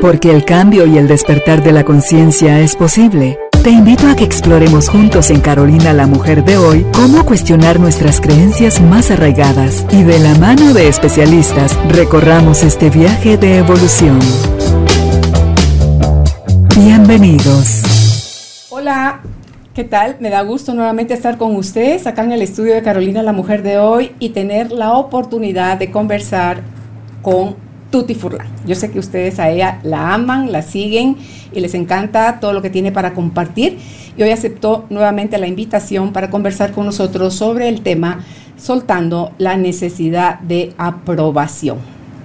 Porque el cambio y el despertar de la conciencia es posible. Te invito a que exploremos juntos en Carolina la Mujer de hoy cómo cuestionar nuestras creencias más arraigadas y de la mano de especialistas recorramos este viaje de evolución. Bienvenidos. Hola, ¿qué tal? Me da gusto nuevamente estar con ustedes acá en el estudio de Carolina la Mujer de hoy y tener la oportunidad de conversar con Tuti Furlan. Yo sé que ustedes a ella la aman, la siguen y les encanta todo lo que tiene para compartir. Y hoy aceptó nuevamente la invitación para conversar con nosotros sobre el tema soltando la necesidad de aprobación.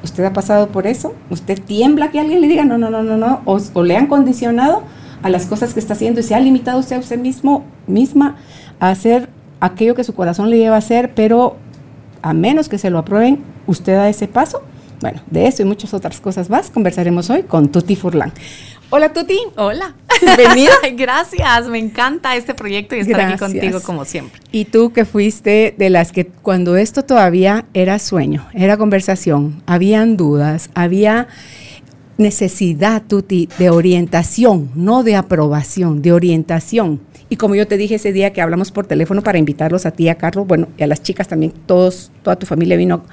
¿Usted ha pasado por eso? ¿Usted tiembla que alguien le diga no, no, no, no, no? ¿O, le han condicionado a las cosas que está haciendo y se ha limitado usted a usted mismo, misma a hacer aquello que su corazón le lleva a hacer, pero a menos que se lo aprueben, usted da ese paso? Bueno, de eso y muchas otras cosas más conversaremos hoy con Tuti Furlan. Hola Tuti. Hola. Bienvenida. Gracias, me encanta este proyecto y estar aquí contigo como siempre. Y tú que fuiste de las que cuando esto todavía era sueño, era conversación, habían dudas, había necesidad, Tuti, de orientación, no de aprobación, de orientación. Y como yo te dije ese día que hablamos por teléfono para invitarlos a ti, a Carlos, bueno, y a las chicas también, todos, toda tu familia vino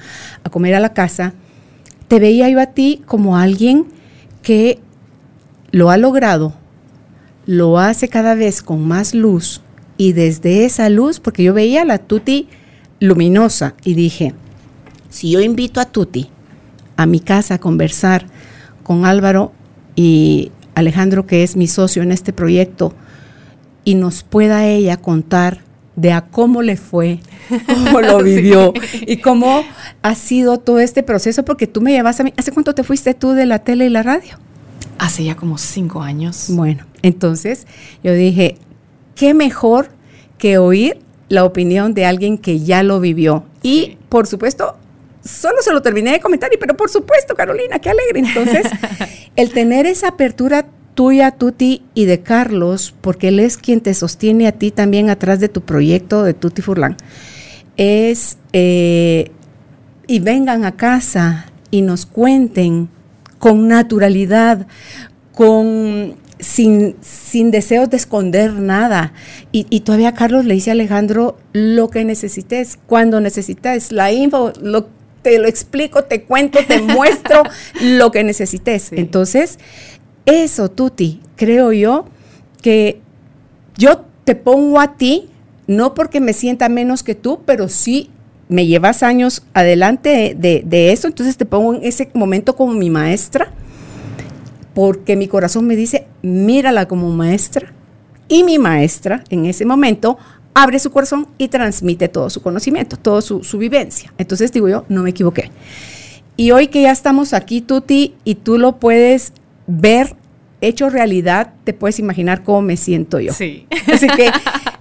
a comer a la casa, te veía yo a ti como alguien que lo ha logrado, lo hace cada vez con más luz y desde esa luz, porque yo veía la Tuti luminosa y dije, si yo invito a Tuti a mi casa a conversar con Álvaro y Alejandro, que es mi socio en este proyecto, y nos pueda ella contar de a cómo le fue, cómo lo vivió y cómo ha sido todo este proceso, porque tú me llevas a mí. ¿Hace cuánto te fuiste tú de la tele y la radio? Hace ya como cinco años. Bueno, entonces yo dije, qué mejor que oír la opinión de alguien que ya lo vivió. Y por supuesto, solo se lo terminé de comentar, pero por supuesto, Carolina, qué alegre. Entonces, el tener esa apertura tuya, Tuti, y de Carlos, porque él es quien te sostiene a ti también atrás de tu proyecto de Tuti Furlan, es, eh, y vengan a casa y nos cuenten con naturalidad, con sin, sin deseos de esconder nada. Y, todavía Carlos le dice a Alejandro lo que necesites, cuando necesites, la info, lo, te lo explico, te cuento, te muestro lo que necesites. Entonces, eso, Tuti, creo yo que yo te pongo a ti, no porque me sienta menos que tú, pero sí me llevas años adelante de, eso, entonces te pongo en ese momento como mi maestra, porque mi corazón me dice, mírala como maestra, y mi maestra en ese momento abre su corazón y transmite todo su conocimiento, toda su, su vivencia. Entonces digo yo, no me equivoqué. Y hoy que ya estamos aquí, Tuti, y tú lo puedes ver hecho realidad, te puedes imaginar cómo me siento yo. Sí. Así que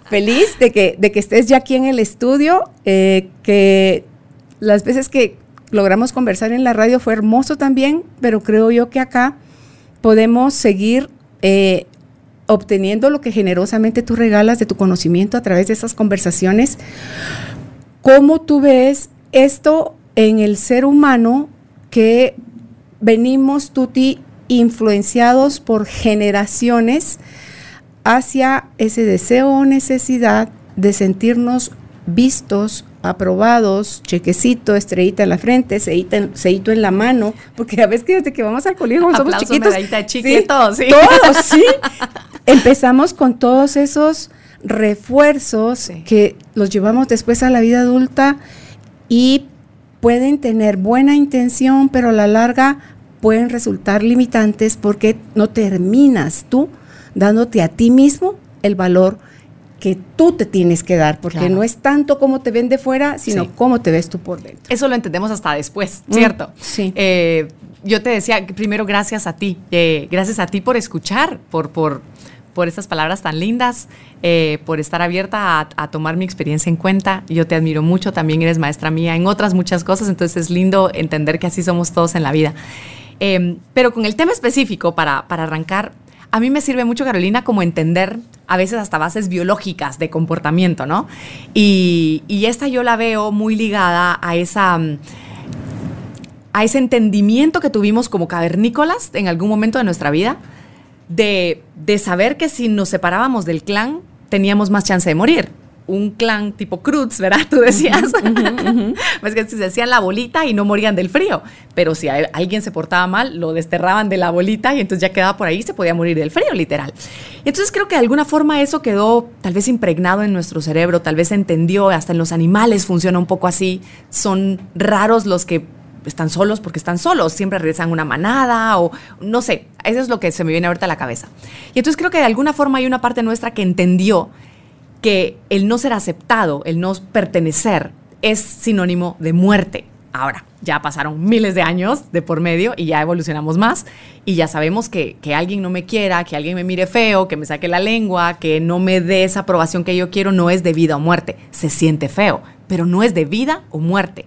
feliz de que, de que estés ya aquí en el estudio, eh, que las veces que logramos conversar en la radio fue hermoso también, pero creo yo que acá podemos seguir eh, obteniendo lo que generosamente tú regalas de tu conocimiento a través de esas conversaciones. ¿Cómo tú ves esto en el ser humano que venimos, Tuti, influenciados por generaciones hacia ese deseo o necesidad de sentirnos vistos, aprobados, chequecito, estrellita en la frente, ceito en la mano, porque a veces que desde que vamos al colegio somos chiquitos. sí, todos, sí. Todos, sí. Empezamos con todos esos refuerzos que los llevamos después a la vida adulta y pueden tener buena intención, pero a la larga pueden resultar limitantes porque no terminas tú dándote a ti mismo el valor que tú te tienes que dar, porque no es tanto cómo te ven de fuera, sino cómo te ves tú por dentro. Eso lo entendemos hasta después, mm, ¿cierto? sí. Eh, yo te decía, primero gracias a ti, eh, gracias a ti por escuchar, por, por, por estas palabras tan lindas, eh, por estar abierta a, a, tomar mi experiencia en cuenta. Yo te admiro mucho, también eres maestra mía en otras muchas cosas, entonces es lindo entender que así somos todos en la vida. Em, pero con el tema específico, para, para arrancar, a mí me sirve mucho, Carolina, como entender a veces hasta bases biológicas de comportamiento, ¿no? Y, esta yo la veo muy ligada a esa, a ese entendimiento que tuvimos como cavernícolas en algún momento de nuestra vida, de, de saber que si nos separábamos del clan, teníamos más chance de morir un clan tipo Cruz, ¿verdad? Tú decías. pues que se hacían la bolita y no morían del frío. Pero si alguien se portaba mal, lo desterraban de la bolita y entonces ya quedaba por ahí y se podía morir del frío, literal. Entonces creo que de alguna forma eso quedó tal vez impregnado en nuestro cerebro, tal vez se entendió, hasta en los animales funciona un poco así. Son raros los que están solos porque están solos, siempre regresan una manada o no sé, eso es lo que se me viene ahorita a la cabeza. Y entonces creo que de alguna forma hay una parte nuestra que entendió que el no ser aceptado, el no pertenecer, es sinónimo de muerte. Ahora, ya pasaron miles de años de por medio y ya evolucionamos más y ya sabemos que, que, alguien no me quiera, que alguien me mire feo, que me saque la lengua, que no me dé esa aprobación que yo quiero, no es de vida o muerte. Se siente feo, pero no es de vida o muerte.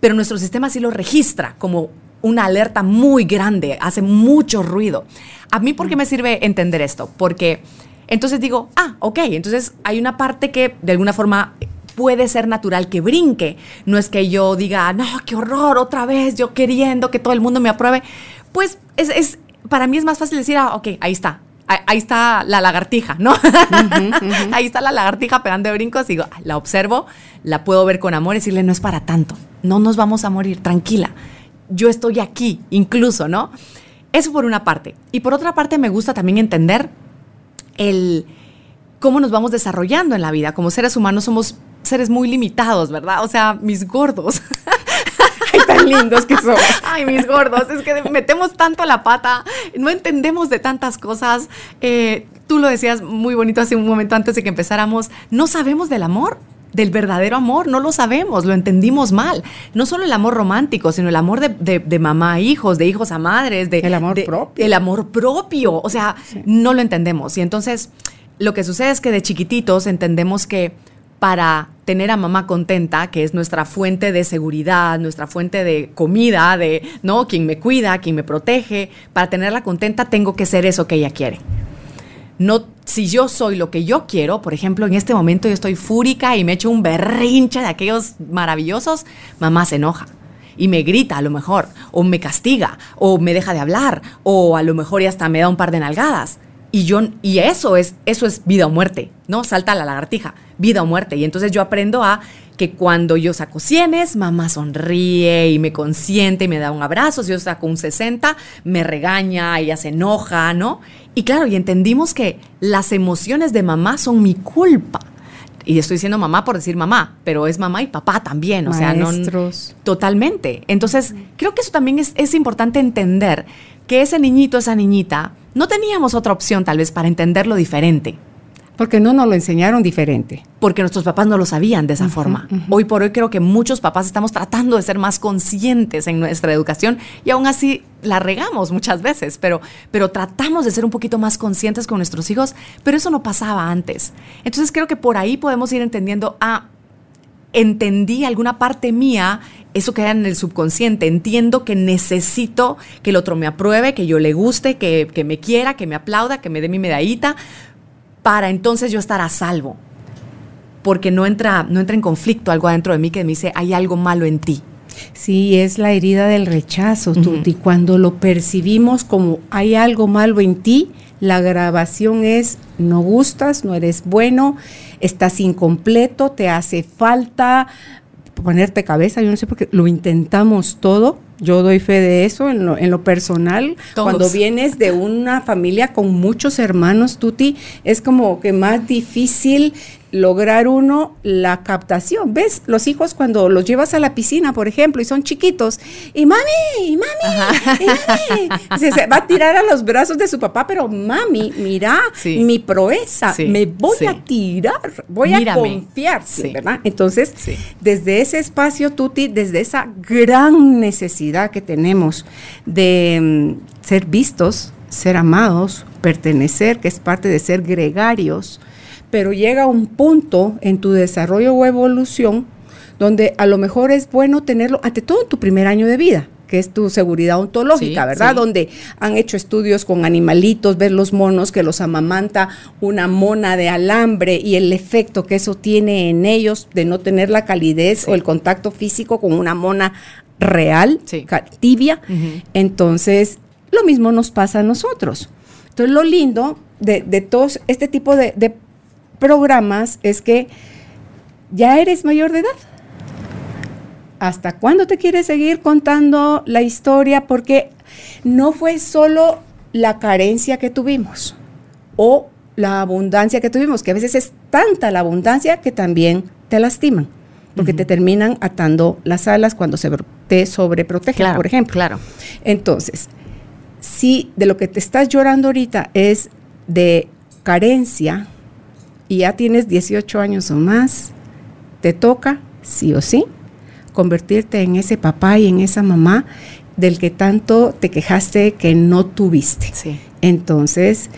Pero nuestro sistema sí lo registra como una alerta muy grande, hace mucho ruido. ¿A mí por qué me sirve entender esto? Porque entonces digo, ah, ok, entonces hay una parte que de alguna forma puede ser natural que brinque. No es que yo diga, no, qué horror, otra vez, yo queriendo que todo el mundo me apruebe. Pues es, para mí es más fácil decir, ah, ok, ahí está. Ahí está la lagartija, ¿no? ahí está la lagartija pegando de brincos. Digo, la observo, la puedo ver con amor y decirle, no es para tanto. No nos vamos a morir, tranquila. Yo estoy aquí, incluso, ¿no? Eso por una parte. Y por otra parte, me gusta también entender el cómo nos vamos desarrollando en la vida. Como seres humanos somos seres muy limitados, ¿verdad? O sea, mis gordos. Ay, tan lindos que somos. Ay, mis gordos. Es que metemos tanto la pata, no entendemos de tantas cosas. Eh, tú lo decías muy bonito hace un momento antes de que empezáramos. No sabemos del amor del verdadero amor, no lo sabemos, lo entendimos mal. No solo el amor romántico, sino el amor de, mamá a hijos, de hijos a madres, de, el amor propio. El amor propio, o sea, no lo entendemos. Y entonces lo que sucede es que de chiquititos entendemos que para tener a mamá contenta, que es nuestra fuente de seguridad, nuestra fuente de comida, de, ¿no? Quien me cuida, quien me protege, para tenerla contenta tengo que ser eso que ella quiere. No, si yo soy lo que yo quiero, por ejemplo, en este momento yo estoy fúrica y me echo un berrinche de aquellos maravillosos, mamá se enoja y me grita a lo mejor, o me castiga, o me deja de hablar, o a lo mejor ya hasta me da un par de nalgadas. Y yo y eso es eso es vida o muerte, ¿no? Salta la lagartija, vida o muerte. Y entonces yo aprendo a que cuando yo saco cienes, mamá sonríe y me consiente y me da un abrazo. Si yo saco un 60, me regaña, ella se enoja, ¿no? Y claro, y entendimos que las emociones de mamá son mi culpa. Y estoy diciendo mamá por decir mamá, pero es mamá y papá también, o sea, no totalmente. Entonces, creo que eso también es, es importante entender que ese niñito, esa niñita, no teníamos otra opción tal vez para entenderlo diferente. Porque no nos lo enseñaron diferente. Porque nuestros papás no lo sabían de esa forma. Hoy por hoy creo que muchos papás estamos tratando de ser más conscientes en nuestra educación y aún así la regamos muchas veces, pero, pero tratamos de ser un poquito más conscientes con nuestros hijos, pero eso no pasaba antes. Entonces creo que por ahí podemos ir entendiendo, ah, entendí alguna parte mía, eso queda en el subconsciente, entiendo que necesito que el otro me apruebe, que yo le guste, que, que me quiera, que me aplauda, que me dé mi medallita, para entonces yo estar a salvo. Porque no entra, no entra en conflicto algo adentro de mí que me dice, hay algo malo en ti. Sí, es la herida del rechazo, Tuti. Cuando lo percibimos como hay algo malo en ti, la grabación es no gustas, no eres bueno, estás incompleto, te hace falta ponerte cabeza. Yo no sé por qué lo intentamos todo yo doy fe de eso en lo, en lo personal. Cuando vienes de una familia con muchos hermanos, Tuti, es como que más difícil lograr uno la captación. ¿Ves? Los hijos cuando los llevas a la piscina, por ejemplo, y son chiquitos, y mami, y mami, y mami, se, va a tirar a los brazos de su papá, pero mami, mira mi proeza, me voy a tirar, voy a confiar, ¿verdad? Entonces, desde ese espacio, Tuti, desde esa gran necesidad que tenemos de mm, ser vistos, ser amados, pertenecer, que es parte de ser gregarios, pero llega un punto en tu desarrollo o evolución donde a lo mejor es bueno tenerlo ante todo en tu primer año de vida que es tu seguridad ontológica, ¿verdad? Donde han hecho estudios con animalitos, ver los monos que los amamanta una mona de alambre y el efecto que eso tiene en ellos de no tener la calidez o el contacto físico con una mona real, tibia, entonces lo mismo nos pasa a nosotros. Entonces lo lindo de, todos este tipo de, de programas es que ya eres mayor de edad. ¿Hasta cuándo te quieres seguir contando la historia? Porque no fue solo la carencia que tuvimos o la abundancia que tuvimos, que a veces es tanta la abundancia que también te lastiman, porque te terminan atando las alas cuando se te sobreprotegen, por ejemplo. Claro. Entonces, si de lo que te estás llorando ahorita es de carencia y ya tienes 18 años o más, te toca, sí o sí, convertirte en ese papá y en esa mamá del que tanto te quejaste que no tuviste. Sí. Entonces,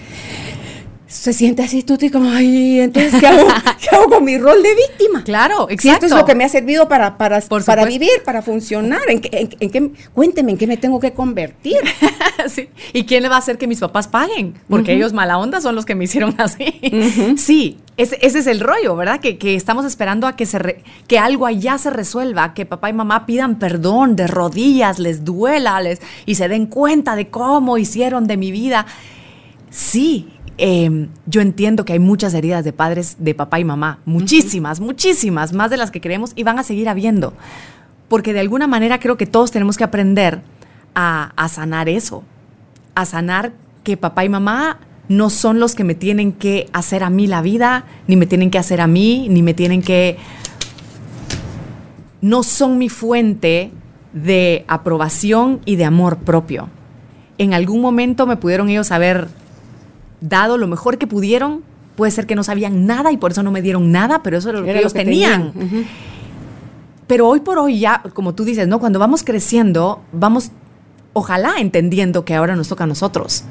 se siente así tú como, ay, entonces, ¿qué hago, con mi rol de víctima? Claro, exacto. esto es lo que me ha servido para, para, para vivir, para funcionar, ¿en qué, cuénteme, ¿en qué me tengo que convertir? sí. ¿Y quién le va a hacer que mis papás paguen? Porque ellos mala onda son los que me hicieron así. Sí, ese, ese, es el rollo, ¿verdad? Que, que estamos esperando a que, se que algo allá se resuelva, que papá y mamá pidan perdón de rodillas, les duela les, y se den cuenta de cómo hicieron de mi vida. Sí, Em, yo entiendo que hay muchas heridas de padres, de papá y mamá, muchísimas, muchísimas, más de las que creemos y van a seguir habiendo. Porque de alguna manera creo que todos tenemos que aprender a, a sanar eso, a sanar que papá y mamá no son los que me tienen que hacer a mí la vida, ni me tienen que hacer a mí, ni me tienen que... No son mi fuente de aprobación y de amor propio. En algún momento me pudieron ellos haber dado lo mejor que pudieron. Puede ser que no sabían nada y por eso no me dieron nada, pero eso era lo que ellos tenían. Pero hoy por hoy ya, como tú dices, ¿no? Cuando vamos creciendo, vamos, ojalá entendiendo que ahora nos toca a nosotros.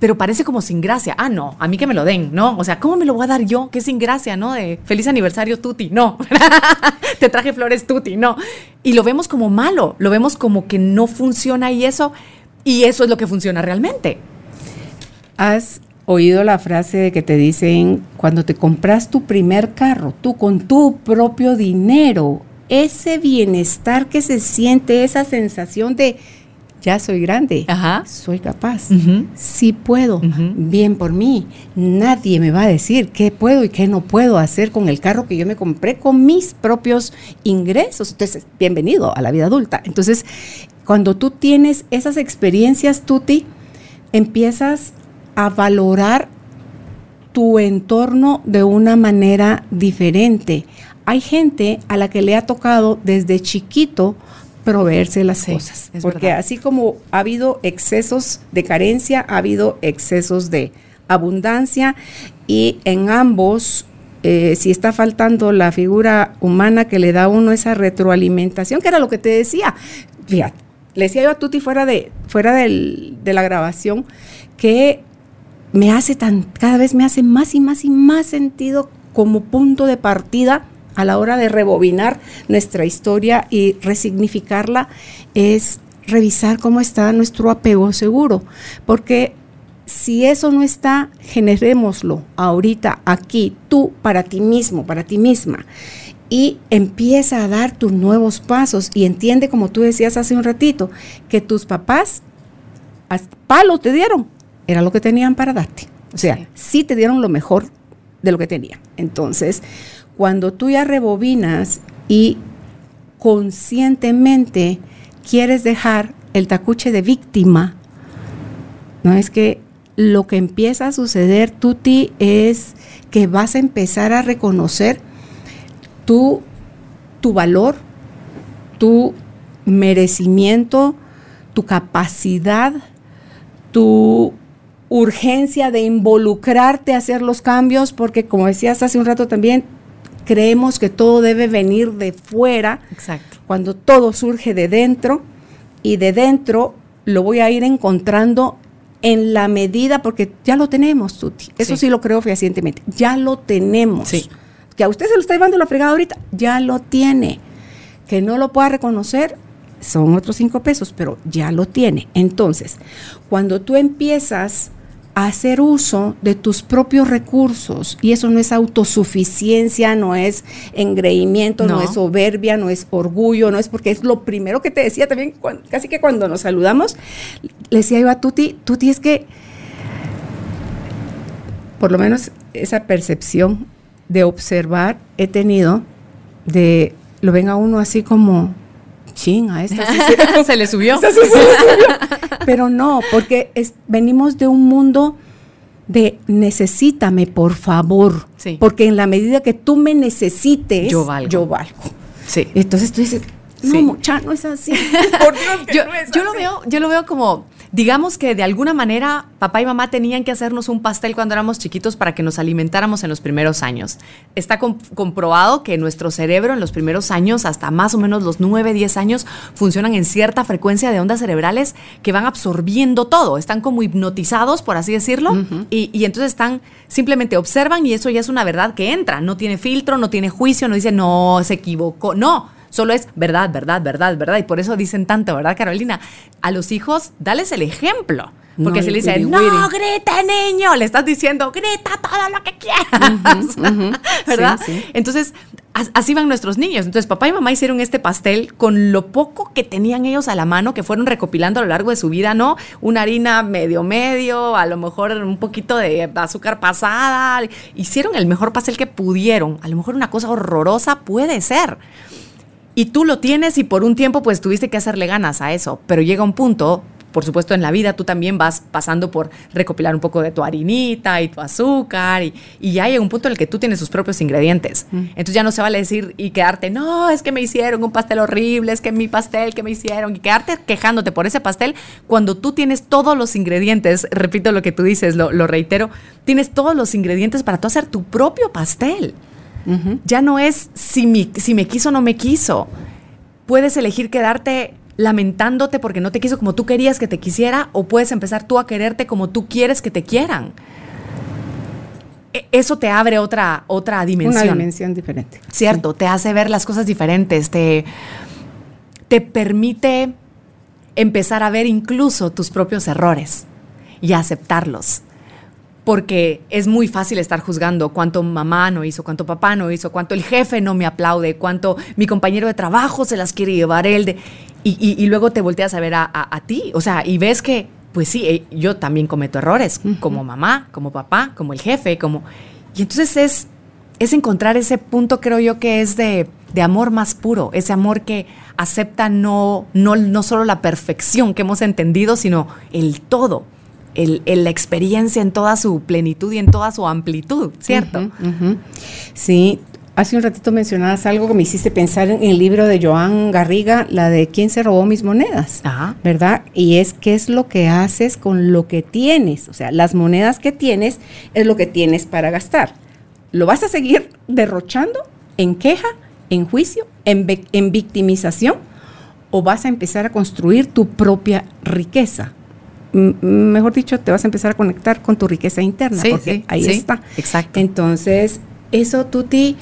Pero parece como sin gracia. Ah, no, a mí que me lo den, ¿no? O sea, ¿cómo me lo voy a dar yo? Que sin gracia, ¿no? De feliz aniversario Tuti, no. Te traje flores Tuti, no. Y lo vemos como malo, lo vemos como que no funciona y eso, y eso es lo que funciona realmente. Has oído la frase de que te dicen, cuando te compras tu primer carro, tú con tu propio dinero, ese bienestar que se siente, esa sensación de, ya soy grande, soy capaz, sí puedo, bien por mí. Nadie me va a decir qué puedo y qué no puedo hacer con el carro que yo me compré con mis propios ingresos. Entonces, bienvenido a la vida adulta. Entonces, cuando tú tienes esas experiencias, Tuti, empiezas a valorar tu entorno de una manera diferente. Hay gente a la que le ha tocado desde chiquito proveerse las cosas, porque así como ha habido excesos de carencia, ha habido excesos de abundancia y en ambos eh, si está faltando la figura humana que le da a uno esa retroalimentación, que era lo que te decía. Fíjate, le decía yo a Tuti fuera de, fuera de la grabación que me hace tan, cada vez me hace más y más y más sentido como punto de partida a la hora de rebobinar nuestra historia y resignificarla, es revisar cómo está nuestro apego seguro. Porque si eso no está, generémoslo ahorita, aquí, tú, para ti mismo, para ti misma. Y empieza a dar tus nuevos pasos y entiende, como tú decías hace un ratito, que tus papás palos te dieron, era lo que tenían para darte. O sea, sí, te dieron lo mejor de lo que tenían. Entonces, cuando tú ya rebobinas y conscientemente quieres dejar el tacuche de víctima, no es que lo que empieza a suceder, Tuti, es que vas a empezar a reconocer tu, tu valor, tu merecimiento, tu capacidad, tu urgencia de involucrarte a hacer los cambios, porque como decías hace un rato también, creemos que todo debe venir de fuera, Exacto. cuando todo surge de dentro y de dentro lo voy a ir encontrando en la medida, porque ya lo tenemos, Tuti. Eso sí, lo creo fehacientemente. Ya lo tenemos. Sí. Que a usted se lo está llevando la fregada ahorita, ya lo tiene. Que no lo pueda reconocer, son otros cinco pesos, pero ya lo tiene. Entonces, cuando tú empiezas a hacer uso de tus propios recursos. Y eso no es autosuficiencia, no es engreimiento, no, No. es soberbia, no es orgullo, no es porque es lo primero que te decía también, casi que cuando nos saludamos, le decía yo a Tuti, Tuti es que, por lo menos esa percepción de observar he tenido, de lo ven a uno así como, ching, a esta sí se- Se le subió. esta sí se le subió". Pero no, porque es- venimos de un mundo de necesítame, por favor. Sí. Porque en la medida que tú me necesites, Yo valgo. Yo valgo. Sí. Entonces tú dices, no, Sí. mucha, no es así. Por Dios, que yo, no es yo lo veo, yo lo veo como, digamos que de alguna manera papá y mamá tenían que hacernos un pastel cuando éramos chiquitos para que nos alimentáramos en los primeros años. Está com- comprobado que nuestro cerebro en los primeros años, hasta más o menos los 9, 10 años, funcionan en cierta frecuencia de ondas cerebrales que van absorbiendo todo, están como hipnotizados, por así decirlo, y, y entonces están, simplemente observan y eso ya es una verdad que entra, no tiene filtro, no tiene juicio, no dice, no, se equivocó, no. Solo es verdad, verdad, verdad, verdad. Y por eso dicen tanto, ¿verdad, Carolina? A los hijos, dales el ejemplo. Porque No, si le dicen, no, grita, niño, le estás diciendo, grita todo lo que quieras. ¿Verdad? Sí, sí. Entonces, as- así van nuestros niños. Entonces, papá y mamá hicieron este pastel con lo poco que tenían ellos a la mano, que fueron recopilando a lo largo de su vida, ¿no? Una harina medio medio, a lo mejor un poquito de azúcar pasada. Hicieron el mejor pastel que pudieron. A lo mejor una cosa horrorosa puede ser. Y tú lo tienes y por un tiempo pues tuviste que hacerle ganas a eso, pero llega un punto, por supuesto en la vida tú también vas pasando por recopilar un poco de tu harinita y tu azúcar y, y ya llega un punto en el que tú tienes tus propios ingredientes. Entonces ya no se vale decir y quedarte, no, es que me hicieron un pastel horrible, es que mi pastel que me hicieron y quedarte quejándote por ese pastel cuando tú tienes todos los ingredientes, repito lo que tú dices, lo, lo reitero, tienes todos los ingredientes para tú hacer tu propio pastel. Ya no es si, mi- si me quiso o no me quiso. Puedes elegir quedarte lamentándote porque no te quiso como tú querías que te quisiera o puedes empezar tú a quererte como tú quieres que te quieran. E- Eso te abre otra, otra dimensión. Una dimensión diferente. Cierto, te hace ver las cosas diferentes, te, te permite empezar a ver incluso tus propios errores y a aceptarlos. Porque es muy fácil estar juzgando cuánto mamá no hizo, cuánto papá no hizo, cuánto el jefe no me aplaude, cuánto mi compañero de trabajo se las quiere llevar él. De, y, y- y luego te volteas a ver a, a- a ti. O sea, y ves que, pues sí, eh, yo también cometo errores, como mamá, como papá, como el jefe, como... Y entonces es, es encontrar ese punto, creo yo, que es de, de amor más puro, ese amor que acepta no, no, no solo la perfección que hemos entendido, sino el todo, el, el- la experiencia en toda su plenitud y en toda su amplitud, ¿cierto? Sí, hace un ratito mencionabas algo que me hiciste pensar en el libro de Joan Garriga, la de ¿Quién se robó mis monedas? Ajá. ¿Verdad? Y es qué es lo que haces con lo que tienes. O sea, las monedas que tienes es lo que tienes para gastar. ¿Lo vas a seguir derrochando en queja, en juicio, en, en victimización? ¿O vas a empezar a construir tu propia riqueza? Mejor dicho, te vas a empezar a conectar con tu riqueza interna, Sí, porque sí, ahí sí, está. exacto. Entonces, eso Tuti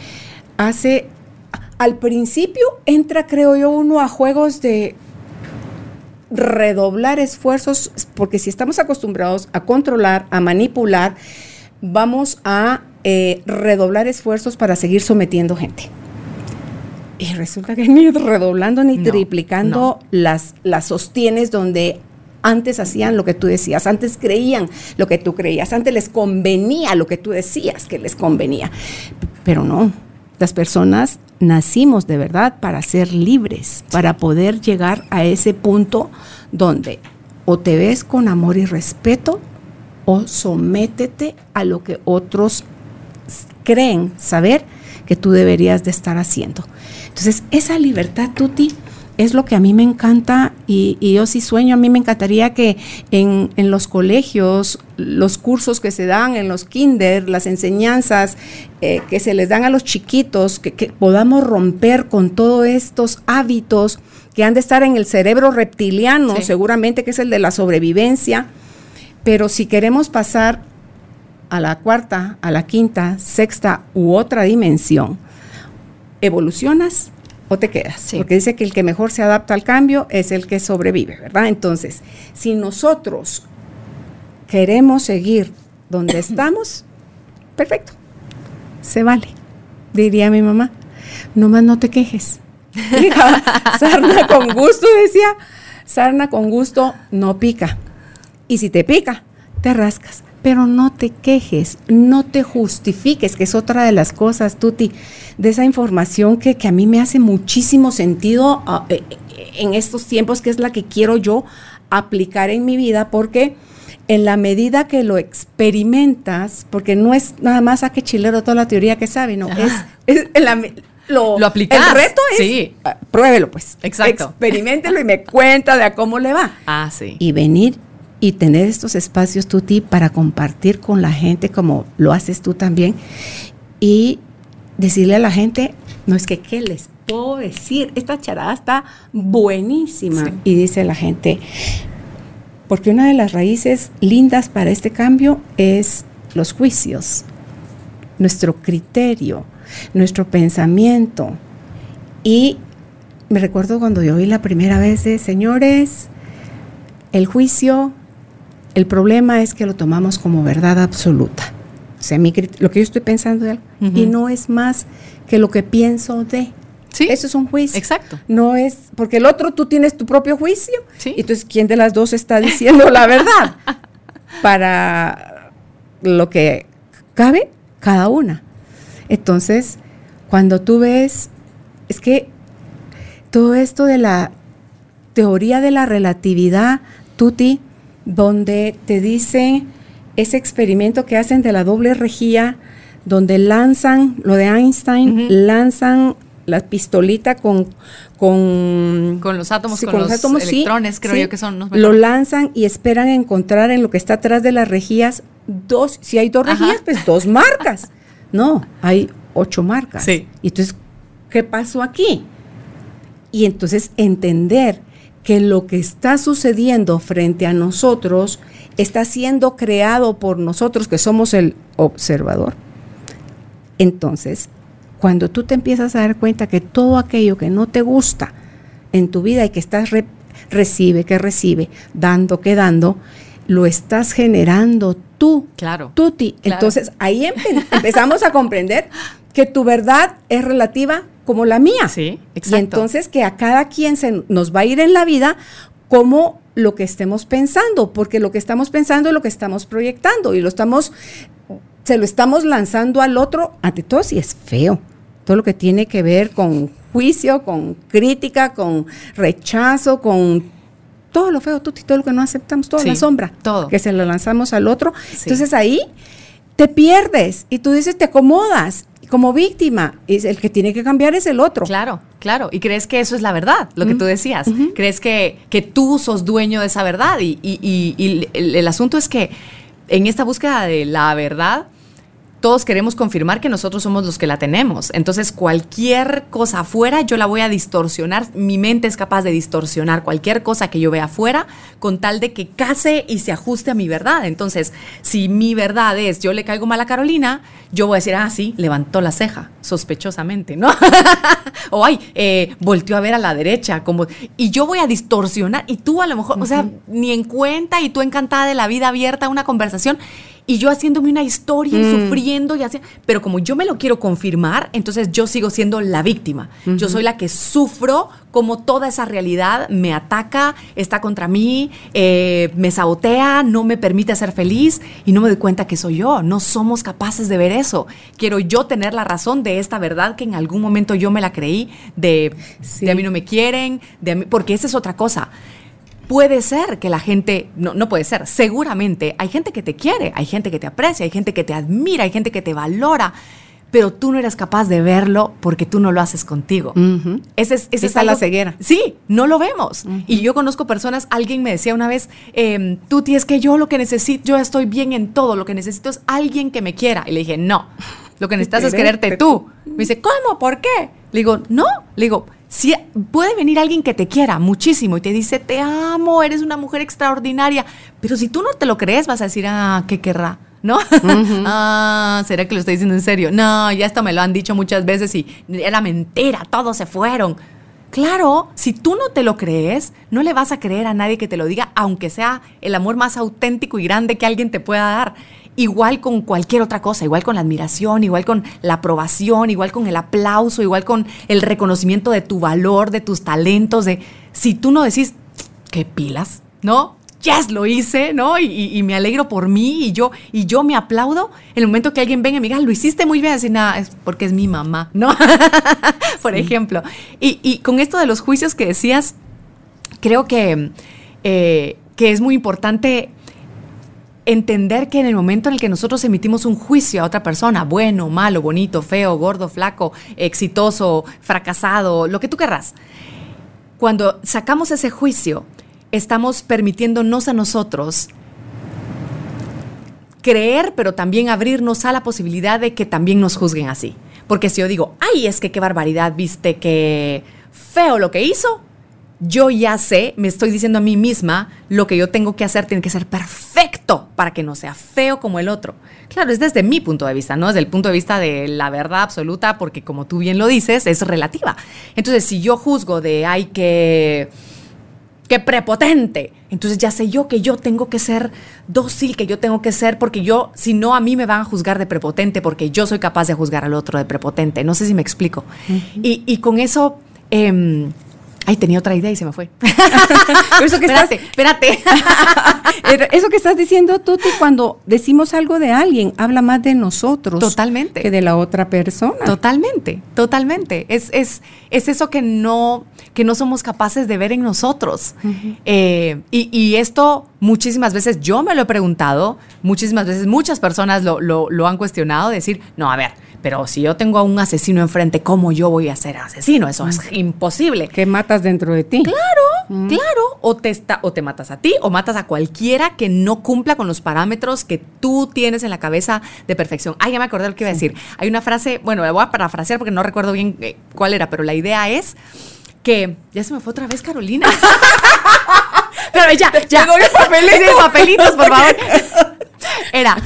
hace, al principio entra, creo yo, uno a juegos de redoblar esfuerzos, porque si estamos acostumbrados a controlar, a manipular, vamos a eh, redoblar esfuerzos para seguir sometiendo gente. Y resulta que ni redoblando ni No, triplicando no. las, las sostienes donde antes hacían lo que tú decías, antes creían lo que tú creías, antes les convenía lo que tú decías que les convenía. Pero no, las personas nacimos de verdad para ser libres, para poder llegar a ese punto donde o te ves con amor y respeto o sométete a lo que otros creen saber que tú deberías de estar haciendo. Entonces, esa libertad, Tuti, es lo que a mí me encanta y, y yo sí sueño, a mí me encantaría que en, en los colegios, los cursos que se dan en los kinder, las enseñanzas eh, que se les dan a los chiquitos, que, que podamos romper con todos estos hábitos que han de estar en el cerebro reptiliano, Sí. seguramente que es el de la sobrevivencia, pero si queremos pasar a la cuarta, a la quinta, sexta u otra dimensión, evolucionas o te quedas. Sí. Porque dice que el que mejor se adapta al cambio es el que sobrevive, ¿verdad? Entonces, si nosotros queremos seguir donde estamos, perfecto, se vale, diría mi mamá. Nomás no te quejes. Hija, sarna con gusto, decía, sarna con gusto no pica. Y si te pica, te rascas. Pero no te quejes, no te justifiques, que es otra de las cosas, Tuti, de esa información que, que a mí me hace muchísimo sentido uh, en estos tiempos, que es la que quiero yo aplicar en mi vida, porque en la medida que lo experimentas, porque no es nada más a que chilero toda la teoría que sabe, no, es, es en la, lo, lo aplicas. El reto es, sí. uh, pruébelo pues. Exacto. Experimentelo y me cuenta de a cómo le va. Ah, sí. Y venir y tener estos espacios Tuti para compartir con la gente como lo haces tú también. Y decirle a la gente, no es que qué les puedo decir, esta charada está buenísima. Sí. y dice la gente, porque una de las raíces lindas para este cambio es los juicios, nuestro criterio, nuestro pensamiento. Y me recuerdo cuando yo oí la primera vez de señores, el juicio el problema es que lo tomamos como verdad absoluta. O sea, mi, lo que yo estoy pensando de algo. Uh -huh. Y no es más que lo que pienso de. Sí. Eso es un juicio. Exacto. No es. Porque el otro tú tienes tu propio juicio. Sí. Y entonces, ¿quién de las dos está diciendo la verdad? Para lo que cabe, cada una. Entonces, cuando tú ves. Es que todo esto de la teoría de la relatividad, Tuti, donde te dicen ese experimento que hacen de la doble regía, donde lanzan, lo de Einstein, uh -huh. lanzan la pistolita con... Con, con los átomos, sí, con, con, los, los átomos, electrones, sí, creo sí, yo que son. No lo lanzan y esperan encontrar en lo que está atrás de las rejillas dos, si hay dos Ajá. rejillas, pues dos marcas. No, hay ocho marcas. Sí. Y entonces, ¿qué pasó aquí? Y entonces entender que lo que está sucediendo frente a nosotros está siendo creado por nosotros, que somos el observador. Entonces, cuando tú te empiezas a dar cuenta que todo aquello que no te gusta en tu vida y que estás re recibe, que recibe, dando, que dando, lo estás generando tú. Claro. Tuti. Claro. Entonces, ahí empe empezamos a comprender que tu verdad es relativa como la mía. Sí, exacto. Y entonces que a cada quien se nos va a ir en la vida como lo que estemos pensando, porque lo que estamos pensando es lo que estamos proyectando y lo estamos, se lo estamos lanzando al otro, ante todo si es feo, todo lo que tiene que ver con juicio, con crítica, con rechazo, con todo lo feo, todo lo que no aceptamos, toda sí, la sombra, todo. que se lo lanzamos al otro. Sí. Entonces ahí te pierdes y tú dices, te acomodas como víctima. Y el que tiene que cambiar es el otro. Claro, claro. Y crees que eso es la verdad, lo que tú decías. Uh -huh. Crees que, que, tú sos dueño de esa verdad. Y, y, y, y el, el, asunto es que en esta búsqueda de la verdad, todos queremos confirmar que nosotros somos los que la tenemos. Entonces, cualquier cosa afuera, yo la voy a distorsionar. Mi mente es capaz de distorsionar cualquier cosa que yo vea afuera con tal de que case y se ajuste a mi verdad. Entonces, si mi verdad es yo le caigo mal a Carolina, yo voy a decir, ah, sí, levantó la ceja, sospechosamente, ¿no? o ay, eh, volteó a ver a la derecha, como. Y yo voy a distorsionar, y tú a lo mejor, uh -huh. o sea, ni en cuenta, y tú encantada de la vida abierta, una conversación y yo haciéndome una historia y mm. sufriendo y así, pero como yo me lo quiero confirmar, entonces yo sigo siendo la víctima. Uh -huh. Yo soy la que sufro como toda esa realidad me ataca, está contra mí, eh, me sabotea, no me permite ser feliz y no me doy cuenta que soy yo. No somos capaces de ver eso. Quiero yo tener la razón de esta verdad que en algún momento yo me la creí, de, sí. de a mí no me quieren, de mí, porque esa es otra cosa puede ser que la gente, no, no puede ser, seguramente hay gente que te quiere, hay gente que te aprecia, hay gente que te admira, hay gente que te valora, pero tú no eres capaz de verlo porque tú no lo haces contigo. Uh -huh. Ese es, ese Está es algo, la ceguera. Sí, no lo vemos. Uh -huh. Y yo conozco personas, alguien me decía una vez, eh, tú tienes que yo lo que necesito, yo estoy bien en todo, lo que necesito es alguien que me quiera. Y le dije, no, lo que necesitas es quererte tú. Me dice, ¿cómo? ¿Por qué? Le digo, no, le digo, si puede venir alguien que te quiera muchísimo y te dice, te amo, eres una mujer extraordinaria, pero si tú no te lo crees, vas a decir, ah, ¿qué querrá? ¿No? Uh -huh. ah, ¿será que lo estoy diciendo en serio? No, ya esto me lo han dicho muchas veces y era mentira, todos se fueron. Claro, si tú no te lo crees, no le vas a creer a nadie que te lo diga, aunque sea el amor más auténtico y grande que alguien te pueda dar. Igual con cualquier otra cosa, igual con la admiración, igual con la aprobación, igual con el aplauso, igual con el reconocimiento de tu valor, de tus talentos, de si tú no decís, qué pilas, ¿no? yes, lo hice, ¿no? Y, me alegro por mí y yo, y yo me aplaudo en el momento que alguien venga y me diga, lo hiciste muy bien, así nada, es porque es mi mamá, ¿no? por ejemplo. Y, con esto de los juicios que decías, creo que, eh, que es muy importante entender que en el momento en el que nosotros emitimos un juicio a otra persona, bueno, malo, bonito, feo, gordo, flaco, exitoso, fracasado, lo que tú querrás, cuando sacamos ese juicio, estamos permitiéndonos a nosotros creer, pero también abrirnos a la posibilidad de que también nos juzguen así. Porque si yo digo, ay, es que qué barbaridad, viste que feo lo que hizo, yo ya sé, me estoy diciendo a mí misma, lo que yo tengo que hacer tiene que ser perfecto para que no sea feo como el otro. Claro, es desde mi punto de vista, ¿no? Desde el punto de vista de la verdad absoluta, porque como tú bien lo dices, es relativa. Entonces, si yo juzgo de, ay, que ¡Qué prepotente! Entonces ya sé yo que yo tengo que ser dócil, que yo tengo que ser, porque yo, si no, a mí me van a juzgar de prepotente, porque yo soy capaz de juzgar al otro de prepotente. No sé si me explico. y, con eso... Em, Ay, tenía otra idea y se me fue. eso que espérate, espérate. eso que estás diciendo, Tuti, cuando decimos algo de alguien, habla más de nosotros. Totalmente. Que de la otra persona. Totalmente, totalmente. Es, es, es eso que no, que no somos capaces de ver en nosotros. Eh, y, esto muchísimas veces yo me lo he preguntado, muchísimas veces muchas personas lo, lo, lo han cuestionado, decir, no, a ver, pero si yo tengo a un asesino enfrente, ¿cómo yo voy a ser asesino? Eso es imposible. ¿Qué matas dentro de ti? Claro, claro. O te, está, o te matas a ti o matas a cualquiera que no cumpla con los parámetros que tú tienes en la cabeza de perfección. Ah, ya me acordé lo que iba a decir. Hay una frase, bueno, la voy a parafrasear porque no recuerdo bien eh, cuál era, pero la idea es que ya se me fue otra vez Carolina. pero ya, ya. doy papelitos. papelitos, por favor. Era,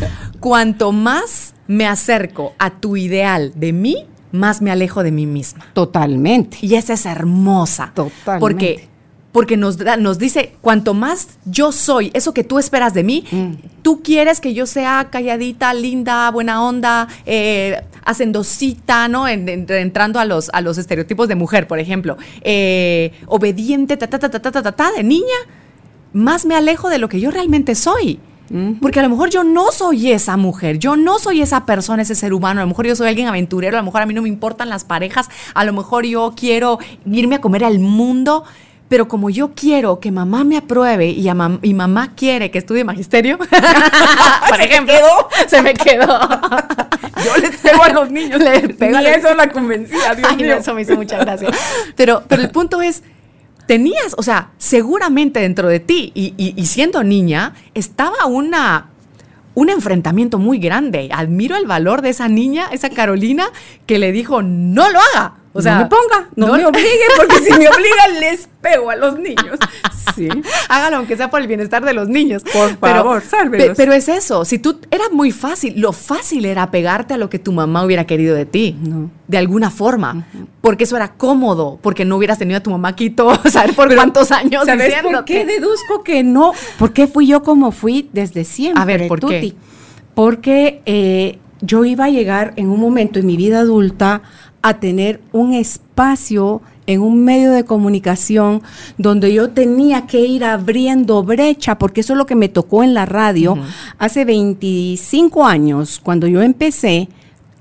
cuanto más me acerco a tu ideal de mí, más me alejo de mí misma. Totalmente. Y esa es hermosa. Totalmente. Porque, porque nos, nos dice, cuanto más yo soy, eso que tú esperas de mí, mm. tú quieres que yo sea calladita, linda, buena onda, eh, hacendosita, ¿no? entrando a los, a los estereotipos de mujer, por ejemplo. Eh, obediente, ta, ta, ta, ta, ta, ta, ta, de niña, más me alejo de lo que yo realmente soy. Porque a lo mejor yo no soy esa mujer, yo no soy esa persona, ese ser humano, a lo mejor yo soy alguien aventurero, a lo mejor a mí no me importan las parejas, a lo mejor yo quiero irme a comer al mundo, pero como yo quiero que mamá me apruebe y, a mamá quiere que estudie magisterio, por ejemplo, se me quedó. yo les pego a los niños, les pego. Y eso la convencía, Dios mío. eso me hizo mucha gracia. Pero, pero el punto es, tenías, o sea, seguramente dentro de ti y, siendo niña, estaba una, un enfrentamiento muy grande. Admiro el valor de esa niña, esa Carolina, que le dijo, no lo haga. O sea, no me ponga, no, me obligue, porque si me obliga les pego a los niños. Sí. Hágalo aunque sea por el bienestar de los niños. Por favor, pero, pero es eso, si tú era muy fácil, lo fácil era pegarte a lo que tu mamá hubiera querido de ti, de alguna forma, porque eso era cómodo, porque no hubieras tenido a tu mamá quito, saber por cuántos años ¿sabes por qué deduzco que no? ¿Por qué fui yo como fui desde siempre? A ver, ¿por qué? Porque eh, yo iba a llegar en un momento en mi vida adulta a tener un espacio en un medio de comunicación donde yo tenía que ir abriendo brecha, porque eso es lo que me tocó en la radio. Hace 25 años, cuando yo empecé,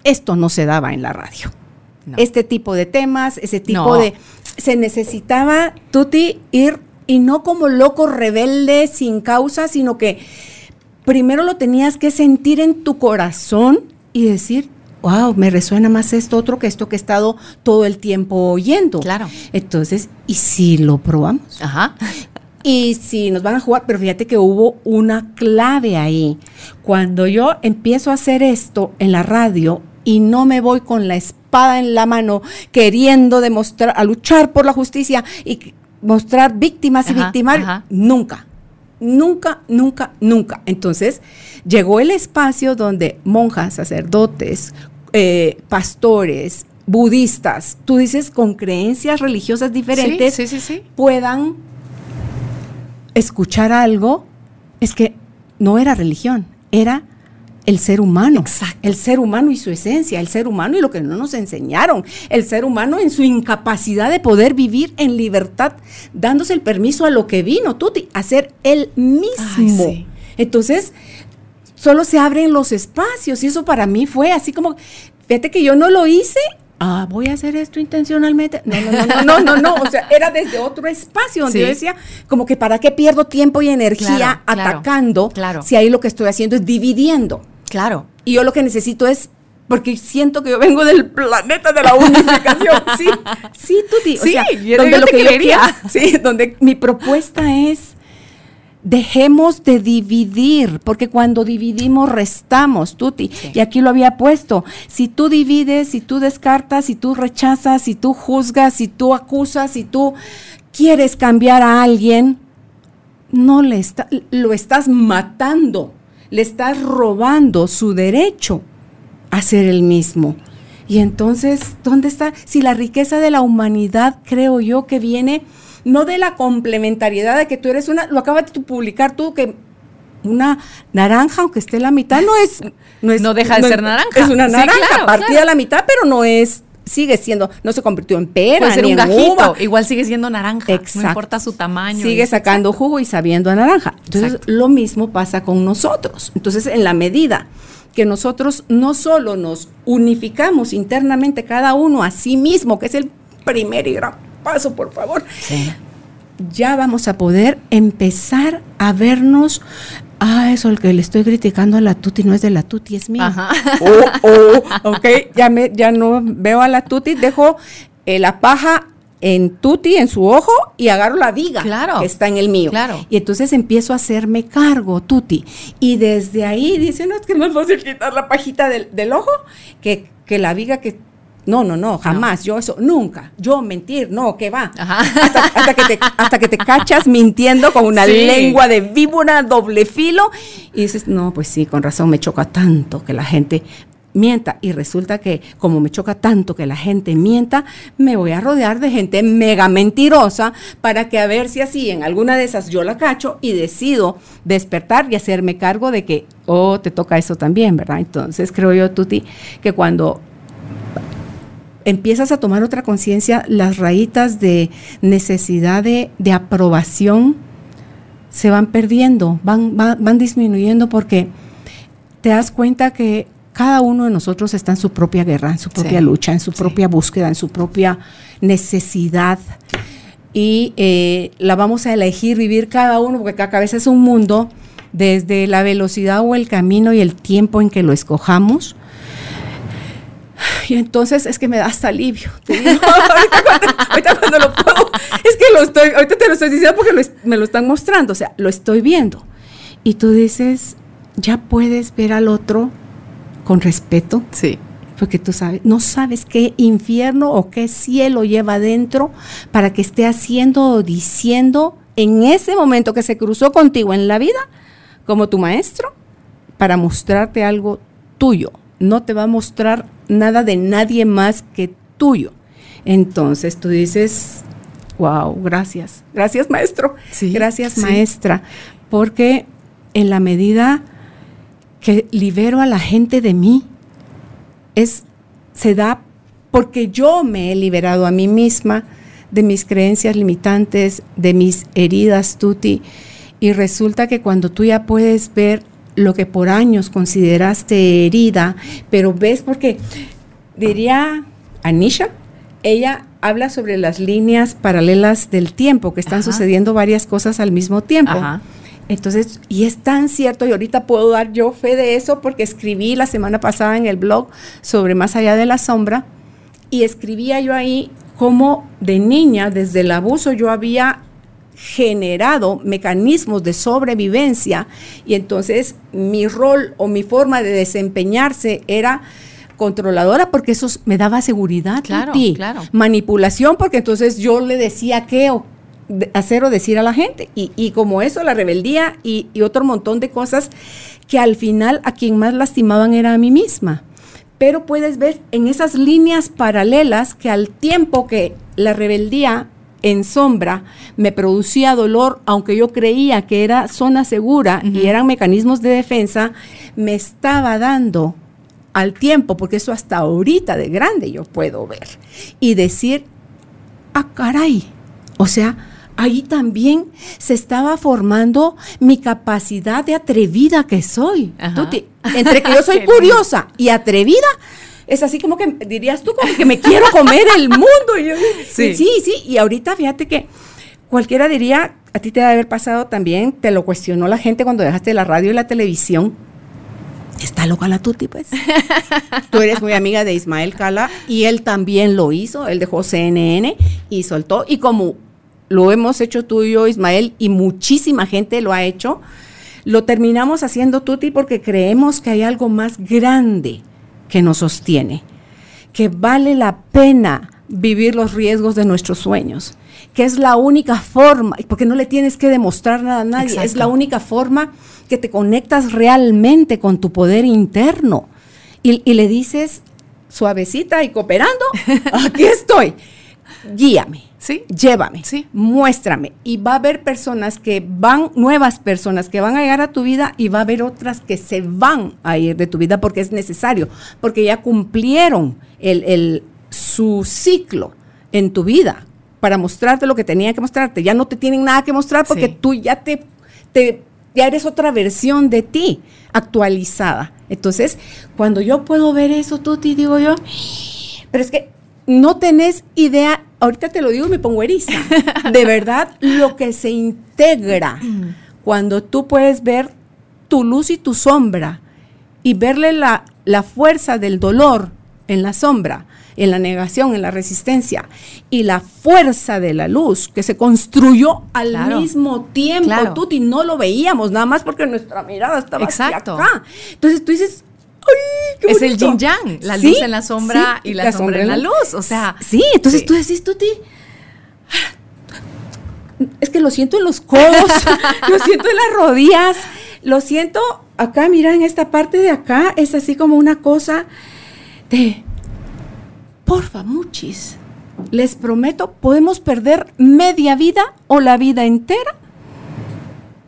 esto no se daba en la radio. Este tipo de temas, ese tipo de... Se necesitaba, Tuti, ir y no como loco rebelde sin causa, sino que primero lo tenías que sentir en tu corazón y decir, wow, me resuena más esto otro que esto que he estado todo el tiempo oyendo. Claro. Entonces, ¿y si lo probamos? Ajá. Y si nos van a jugar, pero fíjate que hubo una clave ahí. Cuando yo empiezo a hacer esto en la radio y no me voy con la espada en la mano queriendo demostrar, a luchar por la justicia y mostrar víctimas y victimarios, nunca nunca, nunca, nunca. Entonces llegó el espacio donde monjas, sacerdotes, eh, pastores, budistas, tú dices con creencias religiosas diferentes, Sí, sí, sí, sí. puedan escuchar algo, es que no era religión, era el ser humano. Exacto. El ser humano y su esencia, el ser humano y lo que no nos enseñaron, el ser humano en su incapacidad de poder vivir en libertad, dándose el permiso a lo que vino, Tuti, a ser él mismo. Ay. Entonces, solo se abren los espacios y eso para mí fue así como, fíjate que yo no lo hice. Ah, voy a hacer esto intencionalmente. No, no, no, no, no, no, no. O sea, era desde otro espacio donde yo decía, como que para qué pierdo tiempo y energía atacando claro. si ahí lo que estoy haciendo es dividiendo. Claro. Y yo lo que necesito es, porque siento que yo vengo del planeta de la unificación. Sí, sí, Tuti. O Sí, sea, donde lo que yo quiero- sí, donde mi propuesta es, dejemos de dividir, porque cuando dividimos restamos, Tuti. Sí. Y aquí lo había puesto. Si tú divides, si tú descartas, si tú rechazas, si tú juzgas, si tú acusas, si tú quieres cambiar a alguien, no le está, lo estás matando, le estás robando su derecho a ser el mismo. Y entonces, ¿dónde está? Si la riqueza de la humanidad, creo yo, que viene no de la complementariedad de que tú eres una, lo acabas de publicar tú, que una naranja, aunque esté la mitad, no es... No, es, No deja de ser naranja. Es una Sí, naranja, claro, partida claro. a la mitad, pero no es, sigue siendo, no se convirtió en pera, Puede ser ni un en gajito, uva. igual sigue siendo naranja. Exacto. No importa su tamaño. Sigue sacando jugo y sabiendo a naranja. Entonces, Exacto. lo mismo pasa con nosotros. Entonces, en la medida que nosotros no solo nos unificamos internamente cada uno a sí mismo, que es el primer y gran paso, por favor, ya vamos a poder empezar a vernos. Ah, eso el que le estoy criticando a la Tuti no es de la Tuti, es mío. Ajá. Oh, oh, ok, ya, me, ya no veo a la Tuti, dejo eh, la paja en Tuti, en su ojo, y agarro la viga Claro. que está en el mío. Claro. Y entonces empiezo a hacerme cargo, Tuti. Y desde ahí dice, no, es que es más fácil quitar la pajita del, del ojo que, que la viga que... No, no, no, jamás, yo eso, nunca. Yo mentir, no, que va. Ajá. Hasta, hasta que te, hasta que te cachas mintiendo con una Sí. lengua de víbora doble filo y dices, no, pues sí, con razón me choca tanto que la gente mienta y resulta que como me choca tanto que la gente mienta, me voy a rodear de gente mega mentirosa para que a ver si así en alguna de esas yo la cacho y decido despertar y hacerme cargo de que, oh, te toca eso también, ¿verdad? Entonces creo yo, Tuti, que cuando empiezas a tomar otra conciencia, las rayitas de necesidad de, de aprobación se van perdiendo, van, van, van disminuyendo porque te das cuenta que cada uno de nosotros está en su propia guerra, en su propia Sí, lucha, en su sí. propia búsqueda, en su propia necesidad. Y eh, la vamos a elegir vivir cada uno, porque cada cabeza es un mundo, desde la velocidad o el camino y el tiempo en que lo escojamos. Y entonces es que me da hasta alivio. te digo. ahorita, cuando, ahorita cuando lo puedo, es que lo estoy, ahorita te lo estoy diciendo porque lo es- me lo están mostrando, o sea, lo estoy viendo. Y tú dices, ya puedes ver al otro con respeto, Sí. porque tú sabes, no sabes qué infierno o qué cielo lleva adentro para que esté haciendo o diciendo en ese momento que se cruzó contigo en la vida, como tu maestro, para mostrarte algo tuyo. No te va a mostrar nada de nadie más que tuyo. Entonces tú dices, wow, gracias. Gracias, maestro. Sí, gracias, sí. maestra. Porque en la medida que libero a la gente de mí, es, se da porque yo me he liberado a mí misma de mis creencias limitantes, de mis heridas, Tuti. Y resulta que cuando tú ya puedes ver lo que por años consideraste herida, pero ves porque, diría Anisha, ella habla sobre las líneas paralelas del tiempo, que están Ajá. sucediendo varias cosas al mismo tiempo. Ajá. Entonces, y es tan cierto, y ahorita puedo dar yo fe de eso porque escribí la semana pasada en el blog sobre Más allá de la sombra, y escribía yo ahí cómo de niña, desde el abuso, yo había generado mecanismos de sobrevivencia y entonces mi rol o mi forma de desempeñarse era controladora porque eso me daba seguridad Claro, manipulación porque entonces yo le decía qué o hacer o decir a la gente. Y, y como eso la rebeldía y, y otro montón de cosas que al final a quien más lastimaban era a mí misma. Pero puedes ver en esas líneas paralelas que al tiempo que la rebeldía en sombra me producía dolor, aunque yo creía que era zona segura y eran mecanismos de defensa, me estaba dando al tiempo, porque eso hasta ahorita de grande yo puedo ver, y decir, ah, caray, o sea, ahí también se estaba formando mi capacidad de atrevida que soy. entre que yo soy curiosa y atrevida, es así como que dirías tú como que me quiero comer el mundo. sí. sí, sí, y ahorita fíjate que cualquiera diría, a ti te debe haber pasado también, te lo cuestionó la gente cuando dejaste la radio y la televisión. Está loca la tuti, pues. Tú eres muy amiga de Ismael Cala y él también lo hizo. Él dejó CNN y soltó. Y como lo hemos hecho tú y yo, Ismael, y muchísima gente lo ha hecho, lo terminamos haciendo tuti porque creemos que hay algo más grande que nos sostiene, que vale la pena vivir los riesgos de nuestros sueños, que es la única forma, porque no le tienes que demostrar nada a nadie, es la única forma que te conectas realmente con tu poder interno. Y, y le dices suavecita y cooperando, aquí estoy, guíame ¿Sí? Llévame, ¿Sí? muéstrame. Y va a haber personas que van, nuevas personas que van a llegar a tu vida y va a haber otras que se van a ir de tu vida porque es necesario, porque ya cumplieron el, su ciclo en tu vida para mostrarte lo que tenía que mostrarte. Ya no te tienen nada que mostrar porque tú ya te, te, ya eres otra versión de ti actualizada. Entonces, cuando yo puedo ver eso, tú te digo yo, pero es que no tenés idea ahorita te lo digo y me pongo eriza. De verdad, lo que se integra cuando tú puedes ver tu luz y tu sombra y verle la, la fuerza del dolor en la sombra, en la negación, en la resistencia, y la fuerza de la luz que se construyó al mismo tiempo. Claro. Tuti, no lo veíamos, nada más porque nuestra mirada estaba Exacto. acá. Entonces tú dices, es el yin yang, la luz en la sombra y la, sombra, en la luz. O sea. Sí, entonces tú decís, Tuti. Es que lo siento en los codos, lo siento en las rodillas, lo siento acá, mira, en esta parte de acá, es así como una cosa de. Porfa, muchis. Les prometo, podemos perder media vida o la vida entera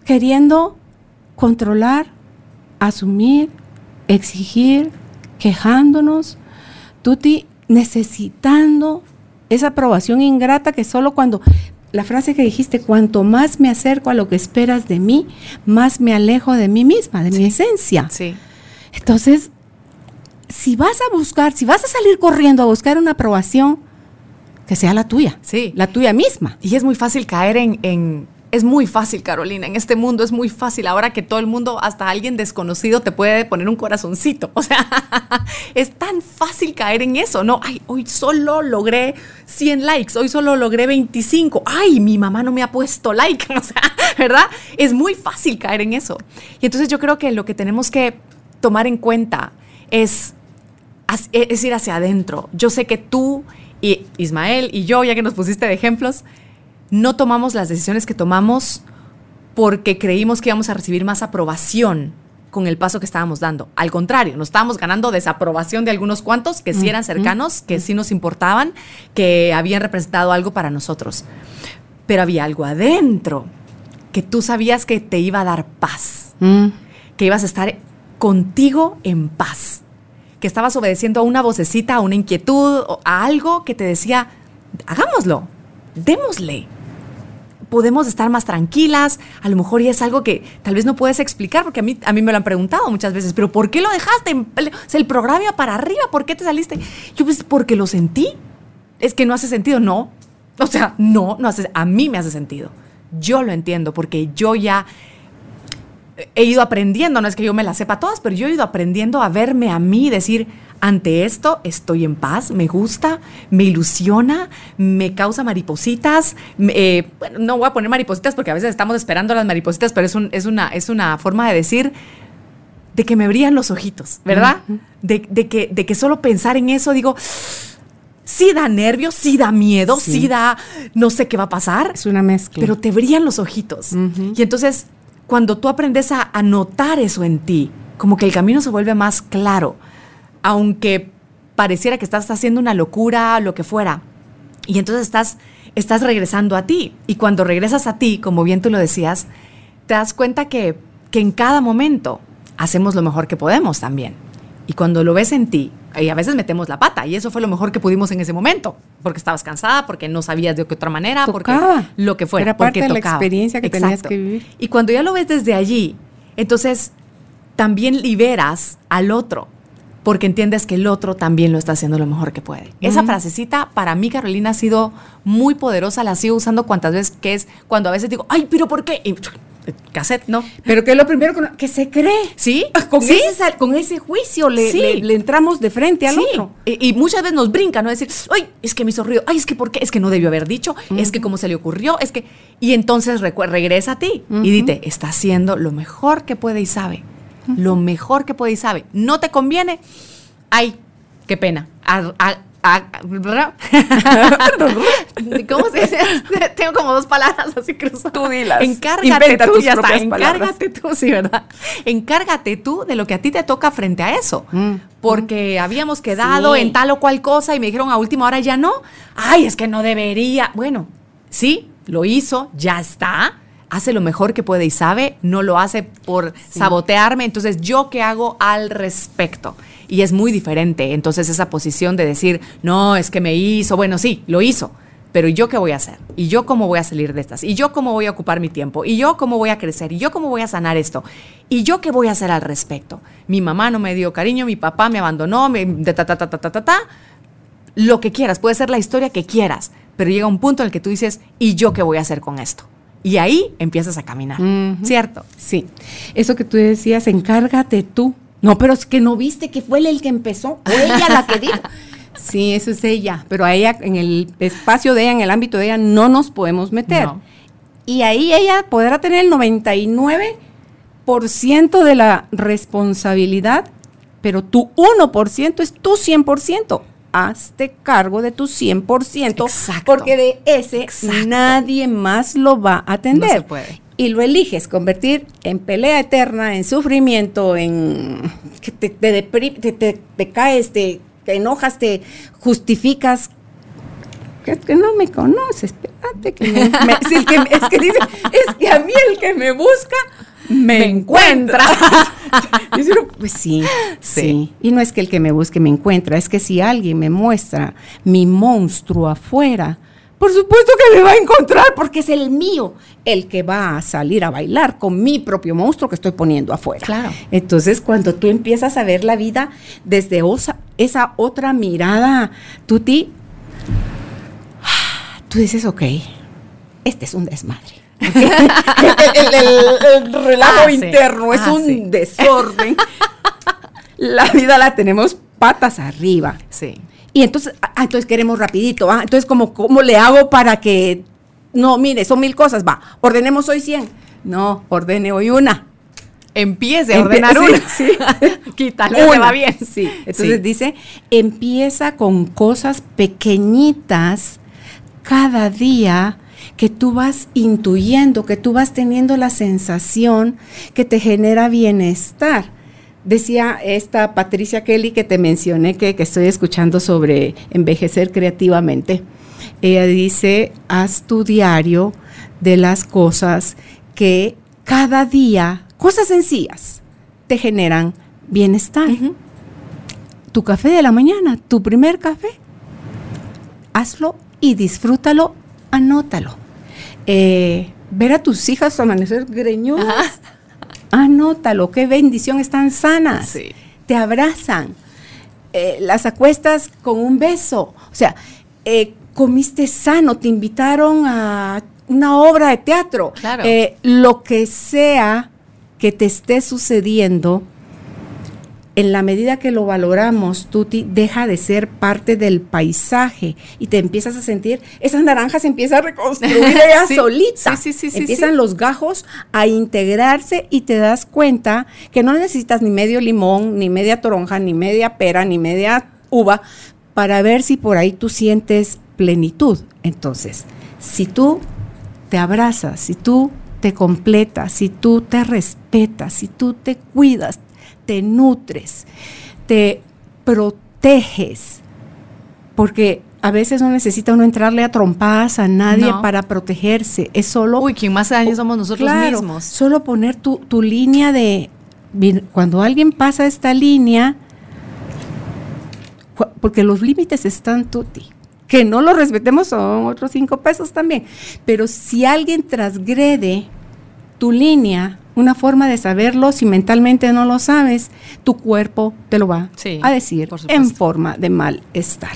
queriendo controlar, asumir, exigir, quejándonos, Tuti necesitando esa aprobación ingrata que solo cuando la frase que dijiste, cuanto más me acerco a lo que esperas de mí, más me alejo de mí misma, de mi esencia. Sí. Entonces, si vas a buscar, si vas a salir corriendo a buscar una aprobación, que sea la tuya, sí. la tuya misma. Y es muy fácil caer en es muy fácil, Carolina. En este mundo es muy fácil. Ahora que todo el mundo, hasta alguien desconocido, te puede poner un corazoncito. O sea, es tan fácil caer en eso, ¿no? Ay, hoy solo logré 100 likes, hoy solo logré 25. Ay, mi mamá no me ha puesto like. O sea, ¿verdad? Es muy fácil caer en eso. Y entonces yo creo que lo que tenemos que tomar en cuenta es, es ir hacia adentro. Yo sé que tú y Ismael y yo, ya que nos pusiste de ejemplos, no tomamos las decisiones que tomamos porque creímos que íbamos a recibir más aprobación con el paso que estábamos dando. Al contrario, nos estábamos ganando desaprobación de algunos cuantos que sí eran cercanos, que sí nos importaban, que habían representado algo para nosotros. Pero había algo adentro que tú sabías que te iba a dar paz, mm. que ibas a estar contigo en paz, que estabas obedeciendo a una vocecita, a una inquietud, a algo que te decía, hagámoslo, démosle podemos estar más tranquilas, a lo mejor ya es algo que tal vez no puedes explicar, porque a mí, a mí me lo han preguntado muchas veces, pero ¿por qué lo dejaste? O el programa para arriba, ¿por qué te saliste? Yo pues porque lo sentí. Es que no hace sentido, no. O sea, no, no hace, a mí me hace sentido. Yo lo entiendo porque yo ya he ido aprendiendo, no es que yo me las sepa todas, pero yo he ido aprendiendo a verme a mí decir, ante esto estoy en paz, me gusta, me ilusiona, me causa maripositas. Eh, bueno, no voy a poner maripositas porque a veces estamos esperando las maripositas, pero es, es, una, es una forma de decir de que me brillan los ojitos, ¿verdad? de, que, de que solo pensar en eso digo, sí da nervios, sí da miedo, sí, da no sé qué va a pasar. Es una mezcla. Pero te brillan los ojitos. Y entonces, cuando tú aprendes a, a notar eso en ti, como que el camino se vuelve más claro aunque pareciera que estás haciendo una locura, lo que fuera. Y entonces estás, estás regresando a ti. Y cuando regresas a ti, como bien tú lo decías, te das cuenta que, que en cada momento hacemos lo mejor que podemos también. Y cuando lo ves en ti, y a veces metemos la pata, y eso fue lo mejor que pudimos en ese momento, porque estabas cansada, porque no sabías de qué otra manera, porque lo que fuera. Era parte de la experiencia que tenías que vivir. Y cuando ya lo ves desde allí, entonces también liberas al otro, porque entiendes que el otro también lo está haciendo lo mejor que puede. Esa frasecita para mí, Carolina, ha sido muy poderosa, la sigo usando cuantas veces que es cuando a veces digo, ay, pero ¿por qué? cassette, ¿no? Pero que es lo primero que se cree. Sí. Con, Ese, con ese juicio le, le, entramos de frente al otro. Y, y, muchas veces nos brinca, ¿no? Decir, ay, es que me hizo ruido, ay, es que ¿por qué? Es que no debió haber dicho, es que cómo se le ocurrió, es que... Y entonces regresa a ti y dite, está haciendo lo mejor que puede y sabe. Lo mejor que puede y sabe. ¿No te conviene? Ay, qué pena. ¿Cómo se dice? Tengo como dos palabras así cruzadas. Tú dilas. Encárgate tú, ya está. Encárgate tú, sí, ¿verdad? Encárgate tú de lo que a ti te toca frente a eso. Mm. Porque habíamos quedado en tal o cual cosa y me dijeron a última hora ya no. Ay, es que no debería. Bueno, sí, lo hizo, ya está hace lo mejor que puede y sabe, no lo hace por sabotearme. Entonces, ¿yo qué hago al respecto? Y es muy diferente. Entonces esa posición de decir, no, es que me hizo, bueno, sí, lo hizo, pero ¿yo qué voy a hacer? ¿Y yo cómo voy a salir de estas? ¿Y yo cómo voy a ocupar mi tiempo? ¿Y yo cómo voy a crecer? ¿Y yo cómo voy a sanar esto? ¿Y yo qué voy a hacer al respecto? Mi mamá no me dio cariño, mi papá me abandonó, me, ta, ta, ta, ta, ta, ta, ta. Lo que quieras, puede ser la historia que quieras, pero llega un punto en el que tú dices, ¿y yo qué voy a hacer con esto? Y ahí empiezas a caminar, ¿cierto? Sí. Eso que tú decías, encárgate tú no, pero es que no viste que fue él el que empezó, o ella la que dijo. Sí, eso es ella, pero a ella, en el espacio de ella, en el ámbito de ella, no nos podemos meter. Y ahí ella podrá tener el 99% de la responsabilidad, pero tu 1% es tu 100%. Hazte cargo de tu 100%, Exacto. porque de ese nadie más lo va a atender. No se puede y lo eliges convertir en pelea eterna, en sufrimiento, en que te, te, te, caes, te, enojas, te justificas. Es que no me conoces, espérate que, me, es, que, es que dice, es que a mí el que me busca me, encuentra. pues sí, sí, Y no es que el que me busque me encuentra, es que si alguien me muestra mi monstruo afuera, por supuesto que me va a encontrar porque es el mío el que va a salir a bailar con mi propio monstruo que estoy poniendo afuera. Claro. Entonces, cuando tú empiezas a ver la vida desde esa otra mirada, tú, ti, tú dices, ok, este es un desmadre. El, relajo ah, interno es ah, un desorden. la vida la tenemos patas arriba. Sí. Y entonces, ah, ah, entonces queremos rapidito. Entonces, ¿cómo, ¿cómo le hago para que, no, mire, son mil cosas, va, ordenemos hoy 100. No, ordene hoy una. Empiece a ordenar una. Sí, Quítale, va bien. Sí. Entonces dice, empieza con cosas pequeñitas cada día que tú vas intuyendo, que tú vas teniendo la sensación que te genera bienestar. Decía esta Patricia Kelly que te mencioné que, estoy escuchando sobre envejecer creativamente. Ella dice, haz tu diario de las cosas que cada día, cosas sencillas, te generan bienestar. Tu café de la mañana, tu primer café, hazlo y disfrútalo, anótalo. Eh, ver a tus hijas amanecer greñudas. Anótalo, qué bendición, están sanas, te abrazan, eh, las acuestas con un beso, o sea, eh, comiste sano, te invitaron a una obra de teatro, eh, lo que sea que te esté sucediendo, en la medida que lo valoramos, Tuti deja de ser parte del paisaje y te empiezas a sentir, esas naranjas empiezan a reconstruir ella solita. Sí, sí, Empiezan los gajos a integrarse y te das cuenta que no necesitas ni medio limón, ni media toronja, ni media pera, ni media uva para ver si por ahí tú sientes plenitud. Entonces, si tú te abrazas, si tú te completas, si tú te respetas, si tú te cuidas, te nutres, te proteges. Porque a veces no necesita uno entrarle a trompadas a nadie No. para protegerse. Es solo. Uy, quien más daño somos nosotros Claro, mismos. Solo poner tu, tu línea de. Cuando alguien pasa esta línea, porque los límites están tuti. Que no los respetemos son otros cinco pesos también. Pero si alguien transgrede tu línea, una forma de saberlo, si mentalmente no lo sabes, tu cuerpo te lo va Sí, a decir en forma de malestar.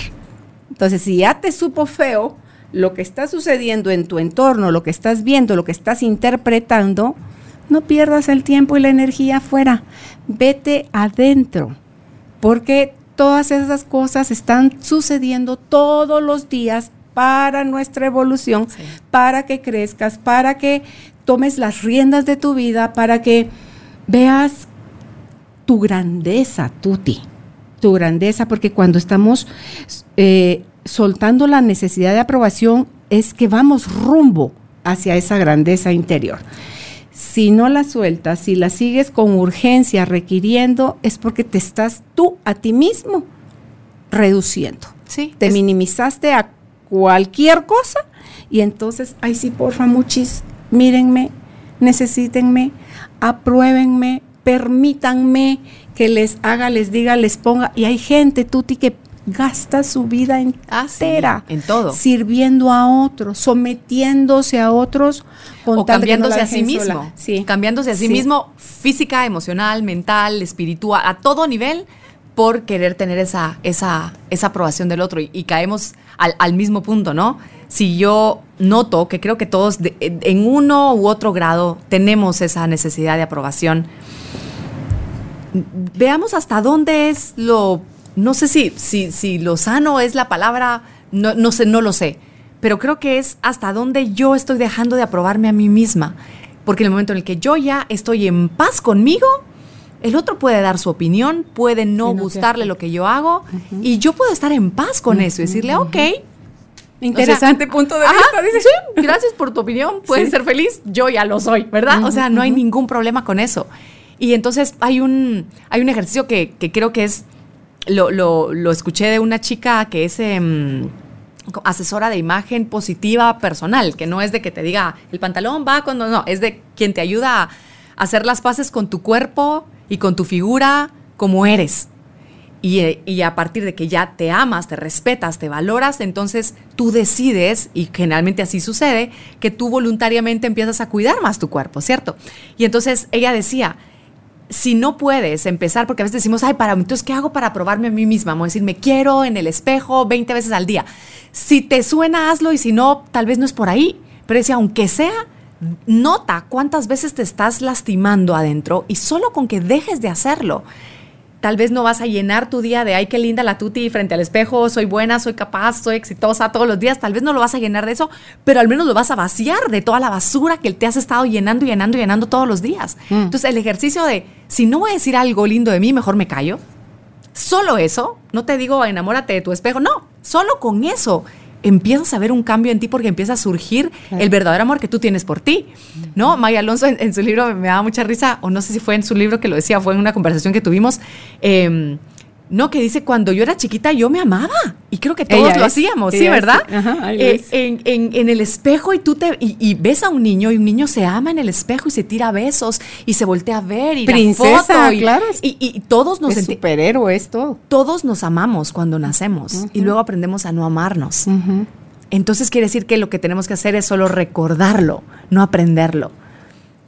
Entonces, si ya te supo feo lo que está sucediendo en tu entorno, lo que estás viendo, lo que estás interpretando, no pierdas el tiempo y la energía afuera. Vete adentro, porque todas esas cosas están sucediendo todos los días para nuestra evolución, Sí. para que crezcas, para que tomes las riendas de tu vida, para que veas tu grandeza, Tuti, tu grandeza, porque cuando estamos eh, soltando la necesidad de aprobación es que vamos rumbo hacia esa grandeza interior. Si no la sueltas, si la sigues con urgencia requiriendo, es porque te estás tú a ti mismo reduciendo. Sí. Te es- minimizaste a cualquier cosa y entonces, ay sí, porfa, muchis, mírenme, necesítenme, apruébenme, permítanme que les haga, les diga, les ponga. Y hay gente, Tuti, que gasta su vida Ah, sí, entera en todo. sirviendo a otros, sometiéndose a otros con o tal de que no cambiándose a sí mismo. sola. Sí. Cambiándose a sí, Sí. mismo física, emocional, mental, espiritual, a todo nivel por querer tener esa, esa, esa aprobación del otro. Y, caemos al, mismo punto, ¿no? Si yo noto que creo que todos de- en uno u otro grado tenemos esa necesidad de aprobación, veamos hasta dónde es lo, no sé si, si, si lo sano es la palabra, no, no sé, no lo sé, pero creo que es hasta dónde yo estoy dejando de aprobarme a mí misma, porque en el momento en el que yo ya estoy en paz conmigo, el otro puede dar su opinión, puede no gustarle lo que yo hago, y yo puedo estar en paz con eso y decirle, ok, Interesante o sea, punto de ajá, vista, dice. Sí, gracias por tu opinión. Puedes Sí. ser feliz. Yo ya lo soy, ¿verdad? o sea, no hay ningún problema con eso. Y entonces hay un, hay un ejercicio que, que creo que es. Lo, lo- lo escuché de una chica que es em, asesora de imagen positiva personal, que no es de que te diga el pantalón va cuando no, es de quien te ayuda a hacer las paces con tu cuerpo y con tu figura como eres. Y, eh, y a partir de que ya te amas, te respetas, te valoras, entonces tú decides, y generalmente así sucede, que tú voluntariamente empiezas a cuidar más tu cuerpo, ¿cierto? Y entonces ella decía, si no puedes empezar, porque a veces decimos, ay, para, entonces, ¿qué hago para probarme a mí misma? Vamos a me quiero en el espejo 20 veces al día. Si te suena, hazlo, y si no, tal vez no es por ahí. Pero decía, aunque sea, nota cuántas veces te estás lastimando adentro y solo con que dejes de hacerlo, tal vez no vas a llenar tu día de, ay, qué linda la tuti frente al espejo, soy buena, soy capaz, soy exitosa todos los días, tal vez no lo vas a llenar de eso, pero al menos lo vas a vaciar de toda la basura que te has estado llenando, llenando, llenando todos los días. Entonces el ejercicio de, si no voy a decir algo lindo de mí, mejor me callo. Solo eso, no te digo enamórate de tu espejo, no, solo con eso empiezas a ver un cambio en ti porque empieza a surgir Claro. el verdadero amor que tú tienes por ti, ¿no? Maya Alonso en, en su libro me daba mucha risa, o no sé si fue en su libro que lo decía, fue en una conversación que tuvimos, eh, no, que dice, cuando yo era chiquita yo me amaba, y creo que todos Ella lo es, hacíamos, ¿sí, verdad? ajá, Eh, en, en- en el espejo y tú te y, y ves a un niño y un niño se ama en el espejo y se tira besos y se voltea a ver y la Princesa, foto y, claro. y, y todos nos es superhéroe, es todo. todos nos amamos cuando nacemos y luego aprendemos a no amarnos. Entonces quiere decir que lo que tenemos que hacer es solo recordarlo, no aprenderlo.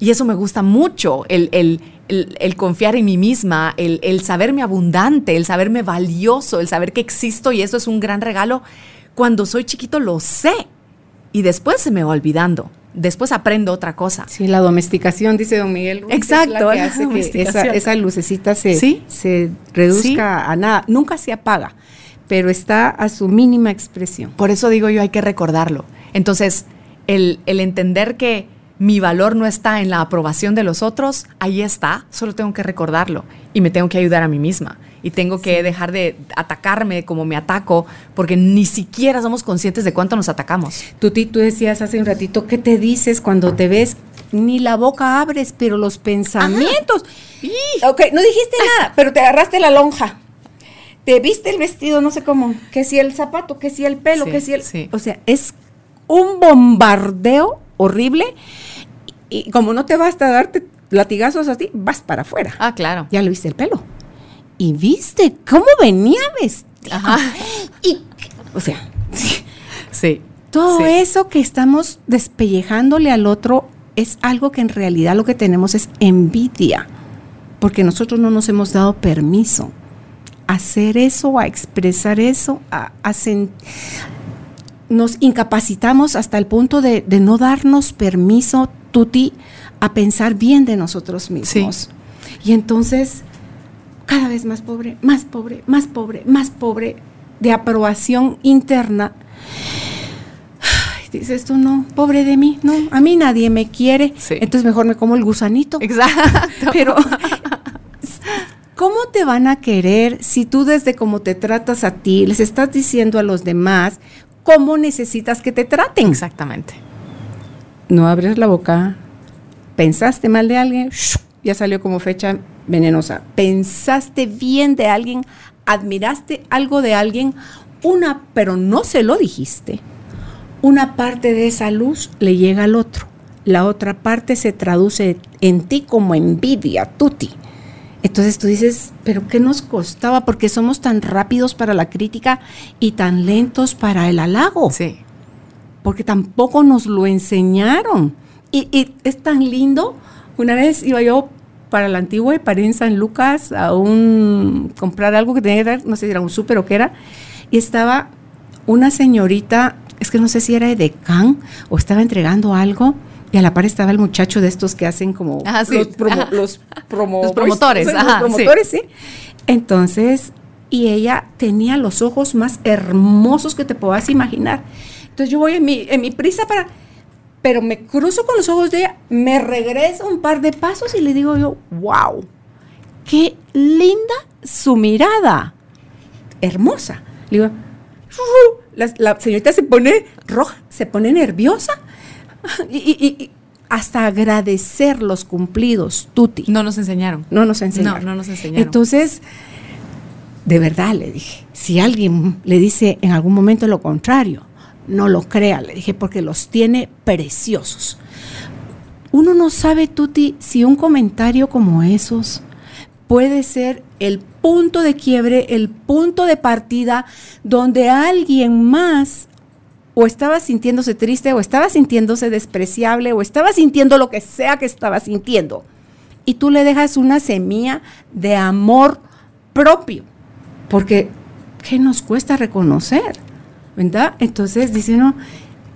Y eso me gusta mucho, el, el- el- el confiar en mí misma, el, el saberme abundante, el saberme valioso, el saber que existo y eso es un gran regalo. Cuando soy chiquito lo sé y después se me va olvidando. Después aprendo otra cosa. Sí, la domesticación, dice don Miguel. Ruiz, Exacto, es la que la hace que esa, esa lucecita se, Sí. se reduzca a nada. Nunca se apaga, pero está a su mínima expresión. Por eso digo yo, hay que recordarlo. Entonces, el, el entender que mi valor no está en la aprobación de los otros, ahí está, solo tengo que recordarlo y me tengo que ayudar a mí misma. Y tengo que dejar de atacarme como me ataco, porque ni siquiera somos conscientes de cuánto nos atacamos. Tuti, tú decías hace un ratito, ¿qué te dices cuando te ves? Ni la boca abres, pero los pensamientos. Ok, no dijiste nada, pero te agarraste la lonja. te viste el vestido, no sé cómo, que si el zapato, que si el pelo, Sí, que si el... sí. O sea, es un bombardeo horrible y como no te basta darte latigazos así, vas para afuera. Ah, claro. Ya le viste el pelo. Y viste cómo venía vestido. Ajá. Y, o sea, Sí. todo Sí. eso que estamos despellejándole al otro es algo que en realidad lo que tenemos es envidia, porque nosotros no nos hemos dado permiso a hacer eso, a expresar eso, a, a sen- nos incapacitamos hasta el punto de, de no darnos permiso, Tuti, a pensar bien de nosotros mismos. Y entonces, cada vez más pobre, más pobre, más pobre, más pobre, de aprobación interna. Ay, dices tú, no, pobre de mí, no, a mí nadie me quiere, Sí. entonces mejor me como el gusanito. Exacto. Pero, ¿cómo te van a querer si tú desde cómo te tratas a ti, les estás diciendo a los demás cómo necesitas que te traten? Exactamente. No abres la boca, pensaste mal de alguien, ya salió como fecha venenosa. Pensaste bien de alguien, admiraste algo de alguien, una, pero no se lo dijiste. Una parte de esa luz le llega al otro. La otra parte se traduce en ti como envidia, tuti. Entonces tú dices, pero ¿qué nos costaba? Porque somos tan rápidos para la crítica y tan lentos para el halago Sí. porque tampoco nos lo enseñaron. Y, y es tan lindo. Una vez iba yo para la antigua y paré en San Lucas a un comprar algo que tenía que ver, no sé si era un súper o qué era, y estaba una señorita, es que no sé si era de Can o estaba entregando algo. Y a la par estaba el muchacho de estos que hacen como Ajá, sí. los, promo- los promo- Los promotores, los ajá, promotores, sí. Entonces, y ella tenía los ojos más hermosos que te puedas imaginar. Entonces yo voy en mi, en mi prisa para, pero me cruzo con los ojos de ella, me regreso un par de pasos y le digo yo, wow, qué linda su mirada, hermosa. Le digo, la, la señorita se pone roja, se pone nerviosa y, y- y- y hasta agradecer los cumplidos, tuti. No nos enseñaron. No nos enseñaron. No, no nos enseñaron. Entonces, de verdad le dije, si alguien le dice en algún momento lo contrario, no lo crea, le dije, porque los tiene preciosos. Uno no sabe, Tuti, si un comentario como esos puede ser el punto de quiebre, el punto de partida donde alguien más o estaba sintiéndose triste o estaba sintiéndose despreciable o estaba sintiendo lo que sea que estaba sintiendo. Y tú le dejas una semilla de amor propio. Porque, ¿qué nos cuesta reconocer? ¿Verdad? Entonces dice uno,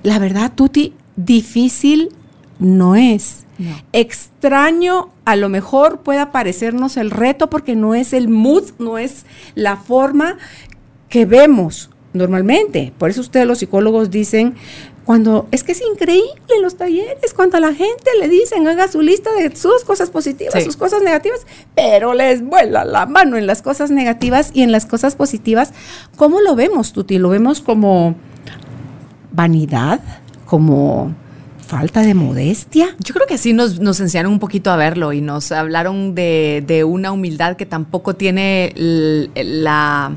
la verdad, Tuti, difícil no es. No. Extraño, a lo mejor pueda parecernos el reto porque no es el mood, no es la forma que vemos normalmente. Por eso ustedes los psicólogos dicen, cuando es que es increíble en los talleres, cuando a la gente le dicen haga su lista de sus cosas positivas, Sí. sus cosas negativas, pero les vuela la mano en las cosas negativas y en las cosas positivas. ¿Cómo lo vemos, Tuti? ¿Lo vemos como vanidad? ¿Como falta de modestia? Yo creo que sí nos, nos enseñaron un poquito a verlo y nos hablaron de, de una humildad que tampoco tiene la...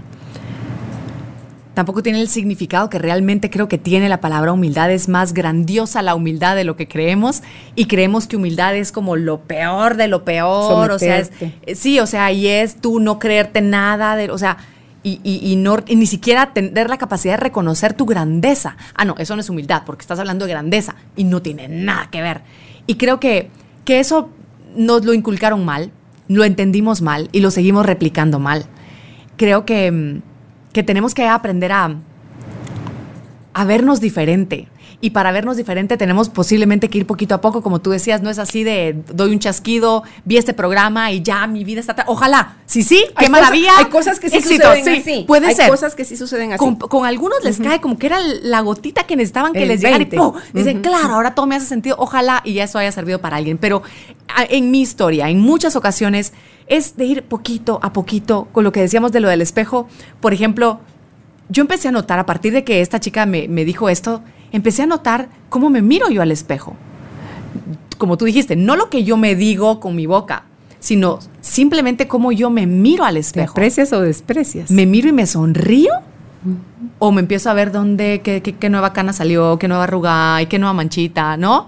Tampoco tiene el significado que realmente creo que tiene la palabra humildad. Es más grandiosa la humildad de lo que creemos y creemos que humildad es como lo peor de lo peor. O sea, es- eh, sí, o sea, y es tú no creerte nada, de, o sea, y, y- y no, y ni siquiera tener la capacidad de reconocer tu grandeza. Ah, no, eso no es humildad, porque estás hablando de grandeza y no tiene nada que ver. Y creo que, que eso nos lo inculcaron mal, lo entendimos mal y lo seguimos replicando mal. Creo que, mm, que tenemos que aprender a, a vernos diferente. Y para vernos diferente tenemos posiblemente que ir poquito a poco, como tú decías, no es así de doy un chasquido, vi este programa y ya mi vida está... Ojalá, sí, sí, qué Hay maravilla. cosas- hay cosas que sí éxito, suceden sí, así. Puede Hay ser. cosas que sí suceden así. Con, con algunos les cae como que era la gotita que necesitaban que El les llegara y 20. ¡pum! Dicen, Ujú. claro, ahora todo me hace sentido. Ojalá y eso haya servido para alguien. Pero a- en mi historia, en muchas ocasiones, es de ir poquito a poquito con lo que decíamos de lo del espejo. Por ejemplo, yo empecé a notar, a partir de que esta chica me, me dijo esto, empecé a notar cómo me miro yo al espejo. Como tú dijiste, no lo que yo me digo con mi boca, sino simplemente cómo yo me miro al ¿Te espejo. aprecias o desprecias? ¿Me miro y me sonrío? ¿O me empiezo a ver dónde, qué, qué- qué nueva cana salió, qué nueva arruga, y qué nueva manchita, ¿no?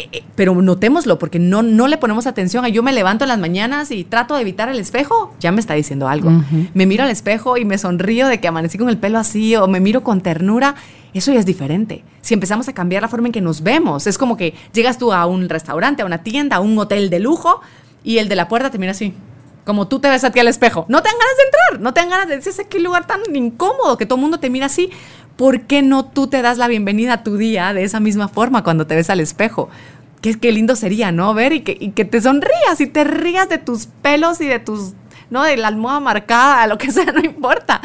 Eh, eh, Pero notémoslo, porque no, no le ponemos atención a yo me levanto en las mañanas y trato de evitar el espejo, ya me está diciendo algo. Me miro al espejo y me sonrío de que amanecí con el pelo así, o me miro con ternura, eso ya es diferente. Si empezamos a cambiar la forma en que nos vemos, es como que llegas tú a un restaurante, a una tienda, a un hotel de lujo, y el de la puerta te mira así. Como tú te ves a ti al espejo. No te dan ganas de entrar, no te dan ganas de decir, "Ese qué lugar tan incómodo que todo el mundo te mira así. ¿Por qué no tú te das la bienvenida a tu día de esa misma forma cuando te ves al espejo? Qué, qué lindo sería, ¿no? Ver y que, y que te sonrías y te rías de tus pelos y de tus, ¿no? De la almohada marcada, lo que sea, no importa.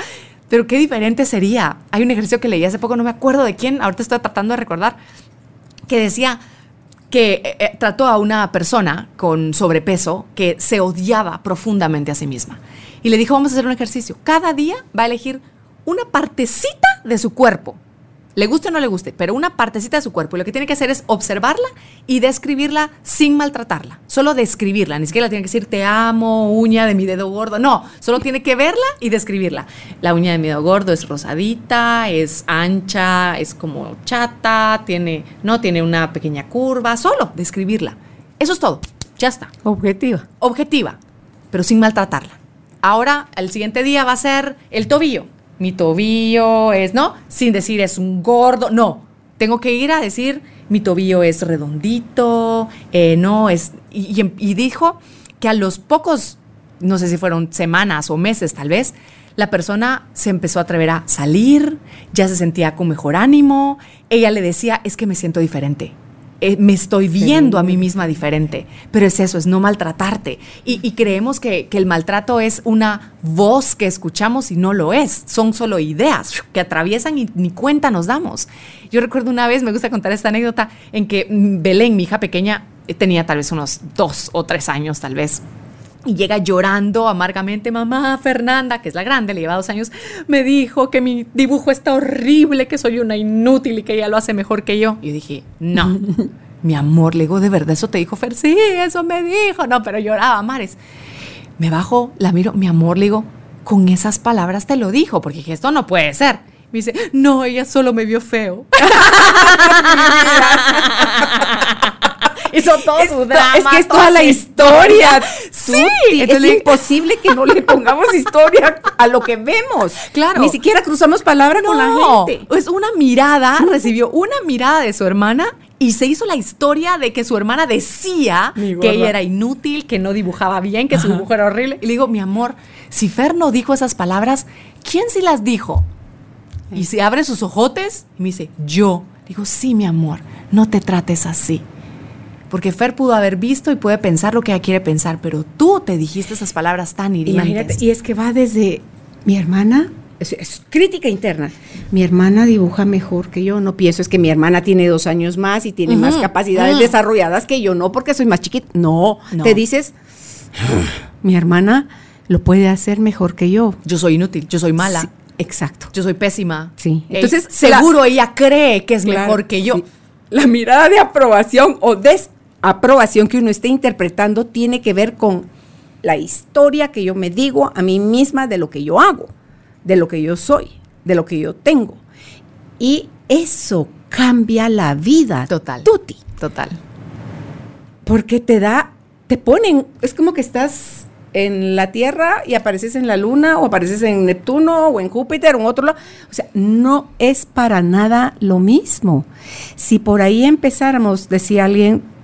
Pero qué diferente sería. Hay un ejercicio que leí hace poco, no me acuerdo de quién, ahorita estoy tratando de recordar, que decía que eh, eh, trató a una persona con sobrepeso que se odiaba profundamente a sí misma. Y le dijo, vamos a hacer un ejercicio. Cada día va a elegir una partecita de su cuerpo. Le guste o no le guste, pero una partecita de su cuerpo. Y lo que tiene que hacer es observarla y describirla sin maltratarla. Solo describirla. Ni siquiera tiene que decir te amo, uña de mi dedo gordo. No, solo tiene que verla y describirla. La uña de mi dedo gordo es rosadita, es ancha, es como chata, tiene, no, tiene una pequeña curva. Solo describirla. Eso es todo. Ya está Objetiva. objetiva, pero sin maltratarla. Ahora, el siguiente día va a ser el tobillo. Mi tobillo es, ¿no? Sin decir es un gordo, no. Tengo que ir a decir, mi tobillo es redondito, eh, no, es... Y- y dijo que a los pocos, no sé si fueron semanas o meses tal vez, la persona se empezó a atrever a salir, ya se sentía con mejor ánimo, ella le decía, es que me siento diferente. Eh, me estoy viendo a mí misma diferente. Pero es eso, es no maltratarte. Y, y creemos que, que el maltrato es una voz que escuchamos y no lo es. Son solo ideas que atraviesan y ni cuenta nos damos. Yo recuerdo una vez, me gusta contar esta anécdota, en que mm, Belén, mi hija pequeña, eh, tenía tal vez unos dos o tres años, tal vez. Y llega llorando amargamente, mamá Fernanda, que es la grande, le lleva dos años, me dijo que mi dibujo está horrible, que soy una inútil y que ella lo hace mejor que yo. Y dije, no, mi amor, le digo, ¿de verdad eso te dijo Fer? Sí, eso me dijo. No, pero lloraba, Mares. Me bajo, la miro, mi amor, le digo, con esas palabras te lo dijo, porque dije, esto no puede ser. Me dice, no, ella solo me vio feo. Hizo todo Es su drama. es que es toda la historia. Sí, Tuti. es entonces- imposible que no le pongamos historia a lo que vemos. Claro. Ni siquiera cruzamos palabra con la No, gente. Es una mirada, recibió una mirada de su hermana y se hizo la historia de que su hermana decía que ella era inútil, que no dibujaba bien, que su dibujo era horrible. Y le digo, mi amor, si Fer no dijo esas palabras, ¿quién sí las dijo? Y se abre sus ojotes y me dice, yo. Digo, sí, mi amor, no te trates así. Porque Fer pudo haber visto y puede pensar lo que ella quiere pensar, pero tú te dijiste esas palabras tan hirientes. Imagínate, y es que va desde mi hermana, es, es crítica interna. Mi hermana dibuja mejor que yo. No pienso es que mi hermana tiene dos años más y tiene más capacidades desarrolladas que yo, no porque soy más chiquita. No, No. te dices, mi hermana lo puede hacer mejor que yo. Yo soy inútil, yo soy mala. Sí, exacto. Yo soy pésima. Sí. Entonces, seguro ella cree que es Claro, mejor que yo. sí. La mirada de aprobación o desaprobación que uno esté interpretando tiene que ver con la historia que yo me digo a mí misma de lo que yo hago, de lo que yo soy, de lo que yo tengo. Y eso cambia la vida. Total. Tuti. Total. Porque te da, te ponen, es como que estás en la Tierra y apareces en la Luna o apareces en Neptuno o en Júpiter o en otro lado. O sea, no es para nada lo mismo. Si por ahí empezáramos, decía alguien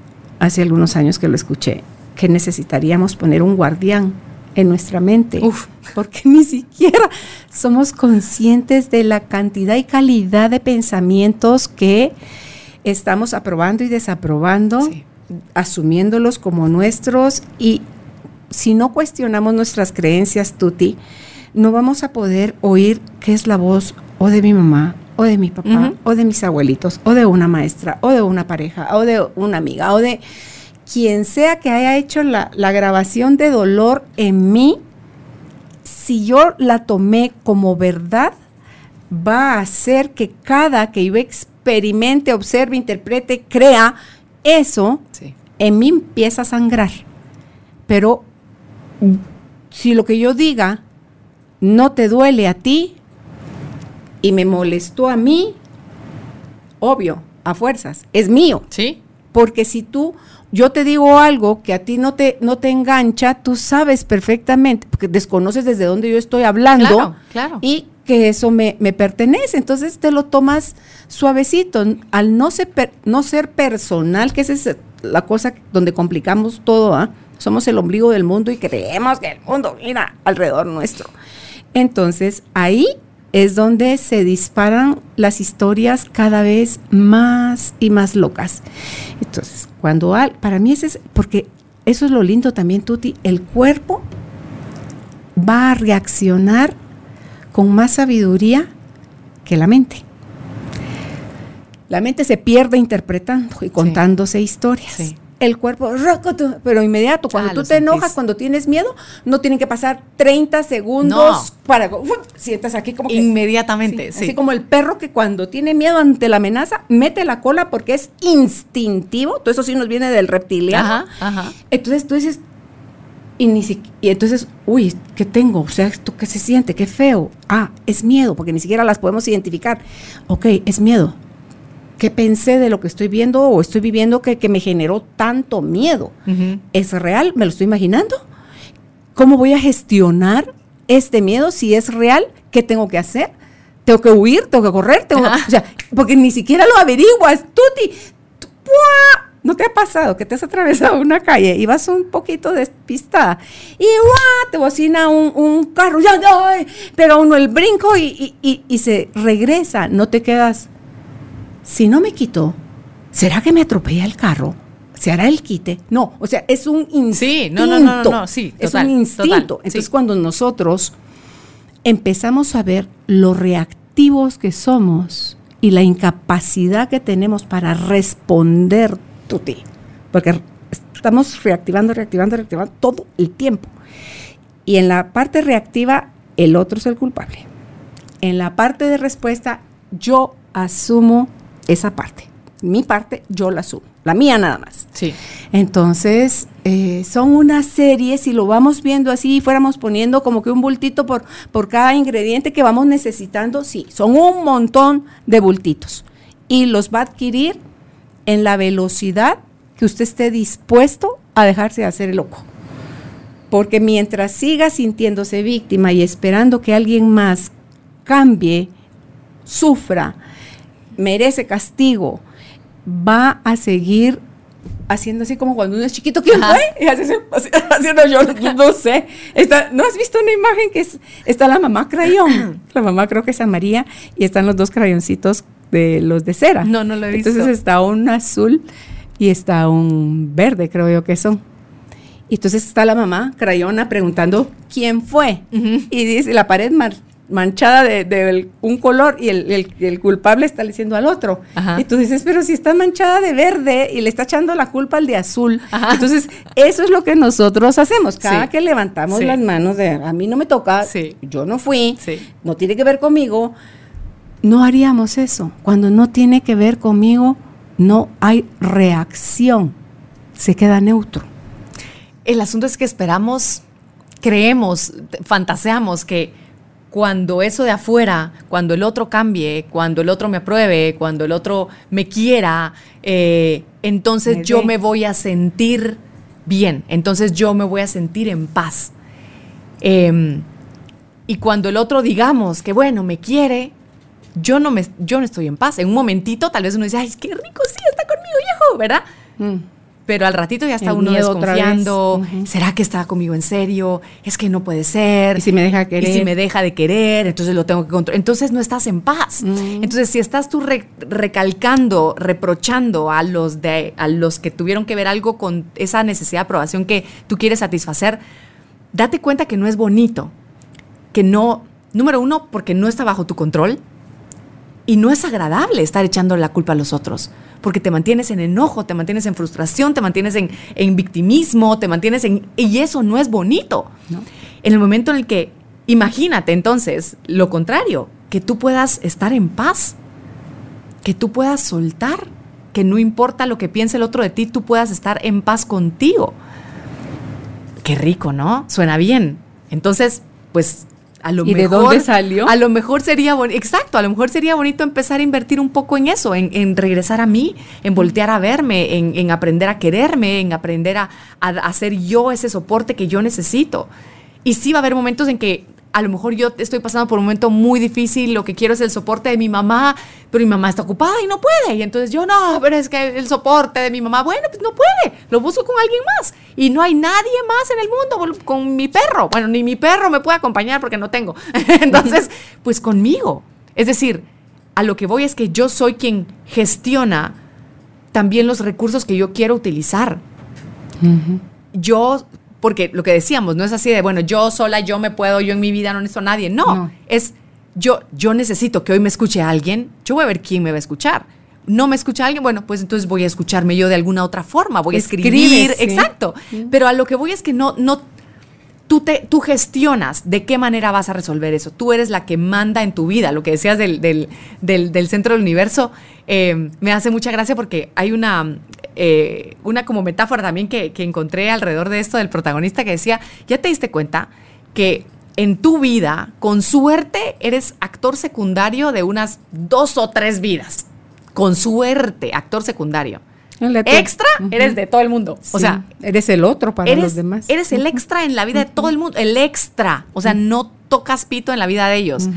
hace algunos años que lo escuché, que necesitaríamos poner un guardián en nuestra mente. Uf. Porque ni siquiera somos conscientes de la cantidad y calidad de pensamientos que estamos aprobando y desaprobando, Sí. asumiéndolos como nuestros y si no cuestionamos nuestras creencias, Tuti, no vamos a poder oír qué es la voz o de mi mamá, o de mi papá, o de mis abuelitos, o de una maestra, o de una pareja, o de una amiga, o de quien sea que haya hecho la, la grabación de dolor en mí, si yo la tomé como verdad, va a hacer que cada que yo experimente, observe, interprete, crea, eso Sí. en mí empieza a sangrar. pero si lo que yo diga no te duele a ti y me molestó a mí, obvio, a fuerzas, es mío. Sí. Porque si tú, yo te digo algo que a ti no te, no te engancha, tú sabes perfectamente, porque desconoces desde dónde yo estoy hablando Claro, claro. y que eso me, me pertenece. Entonces te lo tomas suavecito. Al no ser, per- no ser personal, que esa es la cosa donde complicamos todo, ¿ah? somos el ombligo del mundo y creemos que el mundo mira alrededor nuestro. Entonces ahí es donde se disparan las historias cada vez más y más locas. Entonces, cuando al, para mí ese es, porque eso es lo lindo también, Tuti, el cuerpo va a reaccionar con más sabiduría que la mente. La mente se pierde interpretando y contándose historias. Sí. El cuerpo, rocoto, pero inmediato, cuando Ah, tú te enojas, cuando tienes miedo, no tienen que pasar 30 segundos No. para uf, sientas aquí como que Inmediatamente, Sí, sí. Así como el perro que cuando tiene miedo ante la amenaza, mete la cola porque es instintivo. Todo eso sí nos viene del reptiliano. Ajá, ajá. Entonces tú dices, y, ni si- y entonces, uy, ¿qué tengo? O sea, ¿esto qué se siente? Qué feo. Ah, es miedo, porque ni siquiera las podemos identificar. Ok, es miedo. ¿Qué pensé de lo que estoy viendo o estoy viviendo que, que me generó tanto miedo? ¿Es real? ¿Me lo estoy imaginando? ¿Cómo voy a gestionar este miedo si es real? ¿Qué tengo que hacer? ¿Tengo que huir? ¿Tengo que correr? ¿Tengo que- o sea, porque ni siquiera lo averiguas. Tuti, tú. ¿no te ha pasado que te has atravesado una calle y vas un poquito despistada y ¡buah! te bocina un, un carro, ya, pega uno el brinco y, y- y- y se regresa? No te quedas. Si no me quito, ¿será que me atropella el carro? ¿Se hará el quite? No, o sea, es un instinto. Sí, no, no, no, no, no, sí, es un instinto. total, Entonces, sí. cuando nosotros empezamos a ver lo reactivos que somos y la incapacidad que tenemos para responder, tuti, porque estamos reactivando, reactivando, reactivando todo el tiempo. Y en la parte reactiva, el otro es el culpable. En la parte de respuesta, yo asumo esa parte. Mi parte, yo la asumo. La mía nada más. Sí. Entonces, eh, son una serie, si lo vamos viendo así, fuéramos poniendo como que un bultito por, por cada ingrediente que vamos necesitando, sí, son un montón de bultitos. Y los va a adquirir en la velocidad que usted esté dispuesto a dejarse de hacer el loco. Porque mientras siga sintiéndose víctima y esperando que alguien más cambie, sufra, merece castigo, va a seguir haciendo así como cuando uno es chiquito, ¿quién Ajá. fue? Y hace haciendo yo, no, sé. Está, ¿No has visto una imagen que es, está la mamá crayón? La mamá creo que es María y están los dos crayoncitos de los de cera. No, no lo he visto. Entonces está un azul y está un verde, creo yo que son. Y entonces está la mamá crayona preguntando quién fue. Y dice la pared mar- manchada de, un color y el, el- el culpable está diciendo al otro. Ajá. Y tú dices, pero si está manchada de verde y le está echando la culpa al de azul. Ajá. Entonces, eso es lo que nosotros hacemos. Cada Sí. que levantamos Sí. las manos de a mí no me toca, Sí. yo no fui, no tiene que ver conmigo. No haríamos eso. Cuando no tiene que ver conmigo, no hay reacción. Se queda neutro. El asunto es que esperamos, creemos, fantaseamos que cuando eso de afuera, cuando el otro cambie, cuando el otro me apruebe, cuando el otro me quiera, eh, entonces Me yo me voy a sentir bien, entonces yo me voy a sentir en paz. Em, y cuando el otro digamos que bueno, me quiere, yo no, me, yo no estoy en paz. En un momentito tal vez uno dice, ay, qué rico, sí, está conmigo, viejo, ¿verdad? Pero al ratito ya está El uno desconfiando. ¿Será que está conmigo en serio? Es que no puede ser. Y si me deja Y querer. si me deja de querer, entonces lo tengo que controlar. Entonces no estás en paz. Mm. Entonces, si estás tú re- recalcando, reprochando a los, de, a los que tuvieron que ver algo con esa necesidad de aprobación que tú quieres satisfacer, date cuenta que no es bonito. Que no, número uno, porque no está bajo tu control. Y no es agradable estar echando la culpa a los otros, porque te mantienes en enojo, te mantienes en frustración, te mantienes en, en victimismo, te mantienes en... Y eso no es bonito. No. En el momento en el que, imagínate entonces lo contrario, que tú puedas estar en paz, que tú puedas soltar, que no importa lo que piense el otro de ti, tú puedas estar en paz contigo. qué rico, ¿no? Suena bien. Entonces, pues a lo ¿Y mejor, de dónde salió? A lo mejor sería bonito, exacto, a lo mejor sería bonito empezar a invertir un poco en eso, en, en regresar a mí, en voltear a verme, en, en aprender a quererme, en aprender a, a, hacer yo ese soporte que yo necesito. Y sí va a haber momentos en que a lo mejor yo estoy pasando por un momento muy difícil, lo que quiero es el soporte de mi mamá, pero mi mamá está ocupada y no puede. Y entonces yo, no, pero es que el soporte de mi mamá, bueno, pues no puede, lo busco con alguien más. Y no hay nadie más en el mundo con mi perro. Bueno, ni mi perro me puede acompañar porque no tengo. entonces, pues conmigo. Es decir, a lo que voy es que yo soy quien gestiona también los recursos que yo quiero utilizar. Yo porque lo que decíamos, no es así de, bueno, yo sola, yo me puedo, yo en mi vida no necesito a nadie. No, no, es yo, yo necesito que hoy me escuche alguien, yo voy a ver quién me va a escuchar. No me escucha alguien, bueno, pues entonces voy a escucharme yo de alguna otra forma, voy a escribir, exacto. Pero a lo que voy es que no, no, tú, te, tú gestionas de qué manera vas a resolver eso. Tú eres la que manda en tu vida. Lo que decías del, del, del, centro del universo eh, me hace mucha gracia porque hay una, eh, una como metáfora también que, que encontré alrededor de esto del protagonista que decía, ya te diste cuenta que en tu vida, con suerte, eres actor secundario de unas dos o tres vidas. Con suerte, actor secundario. Extra, eres de todo el mundo. O sea, eres el otro para los demás. Eres el extra en la vida de todo el mundo. El extra. O sea, no tocas pito en la vida de ellos.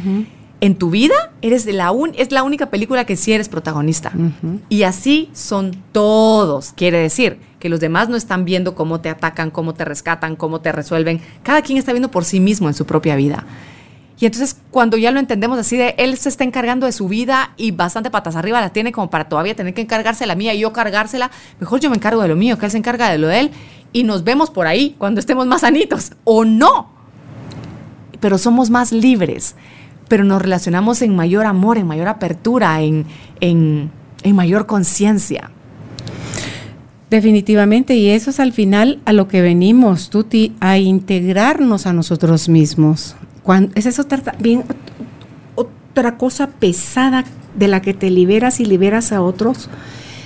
En tu vida eres de la un, es la única película que sí eres protagonista. Y así son todos. Quiere decir que los demás no están viendo cómo te atacan, cómo te rescatan, cómo te resuelven. Cada quien está viendo por sí mismo en su propia vida. Y entonces cuando ya lo entendemos así de él se está encargando de su vida y bastante patas arriba la tiene como para todavía tener que encargarse la mía y yo cargársela, mejor yo me encargo de lo mío, que él se encarga de lo de él y nos vemos por ahí cuando estemos más sanitos o no. Pero somos más libres, pero nos relacionamos en mayor amor, en mayor apertura, en, en, en mayor conciencia. Definitivamente, y eso es al final a lo que venimos, Tuti, a integrarnos a nosotros mismos, esa es otra, bien, otra cosa pesada de la que te liberas y liberas a otros,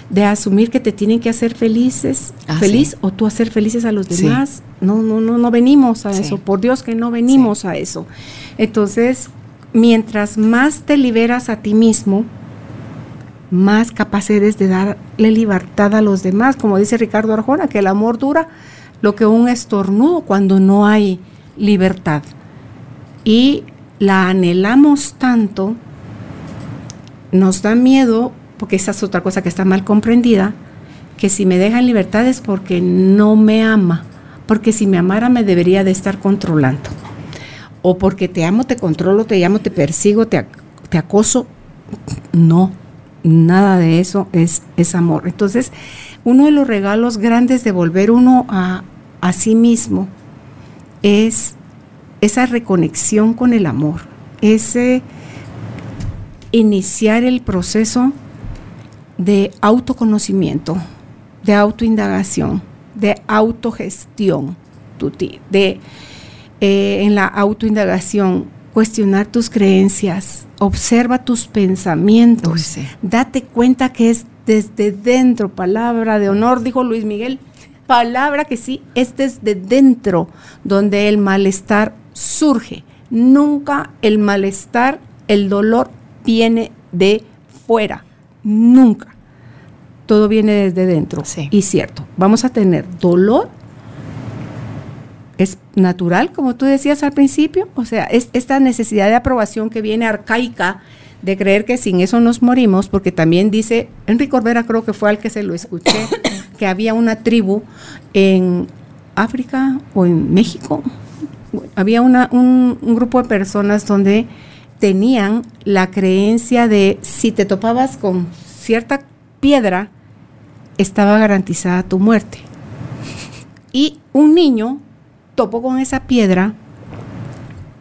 de asumir que te tienen que hacer felices, ah, feliz o tú hacer felices a los demás. No, no, no, no venimos a eso. Por Dios que no venimos a eso. Entonces, mientras más te liberas a ti mismo, más capaz eres de darle libertad a los demás. Como dice Ricardo Arjona, que el amor dura lo que un estornudo cuando no hay libertad y la anhelamos tanto, nos da miedo, porque esa es otra cosa que está mal comprendida, que si me deja en libertad es porque no me ama, porque si me amara me debería de estar controlando. O porque te amo, te controlo, te llamo, te persigo, te, te acoso. No, nada de eso es, es amor. Entonces, uno de los regalos grandes de volver uno a, a sí mismo es esa reconexión con el amor, ese iniciar el proceso de autoconocimiento, de autoindagación, de autogestión, de eh, en la autoindagación cuestionar tus creencias, observa tus pensamientos, date cuenta que es desde dentro, palabra de honor, dijo Luis Miguel, palabra que sí, es desde dentro donde el malestar surge. Nunca el malestar, el dolor viene de fuera. Nunca. Todo viene desde dentro. Y cierto, vamos a tener dolor. Es natural, como tú decías al principio. O sea, es esta necesidad de aprobación que viene arcaica de creer que sin eso nos morimos, porque también dice, Enrique Corbera creo que fue al que se lo escuché, que había una tribu en África o en México, había un, grupo de personas donde tenían la creencia de si te topabas con cierta piedra, estaba garantizada tu muerte. Y un niño topó con esa piedra,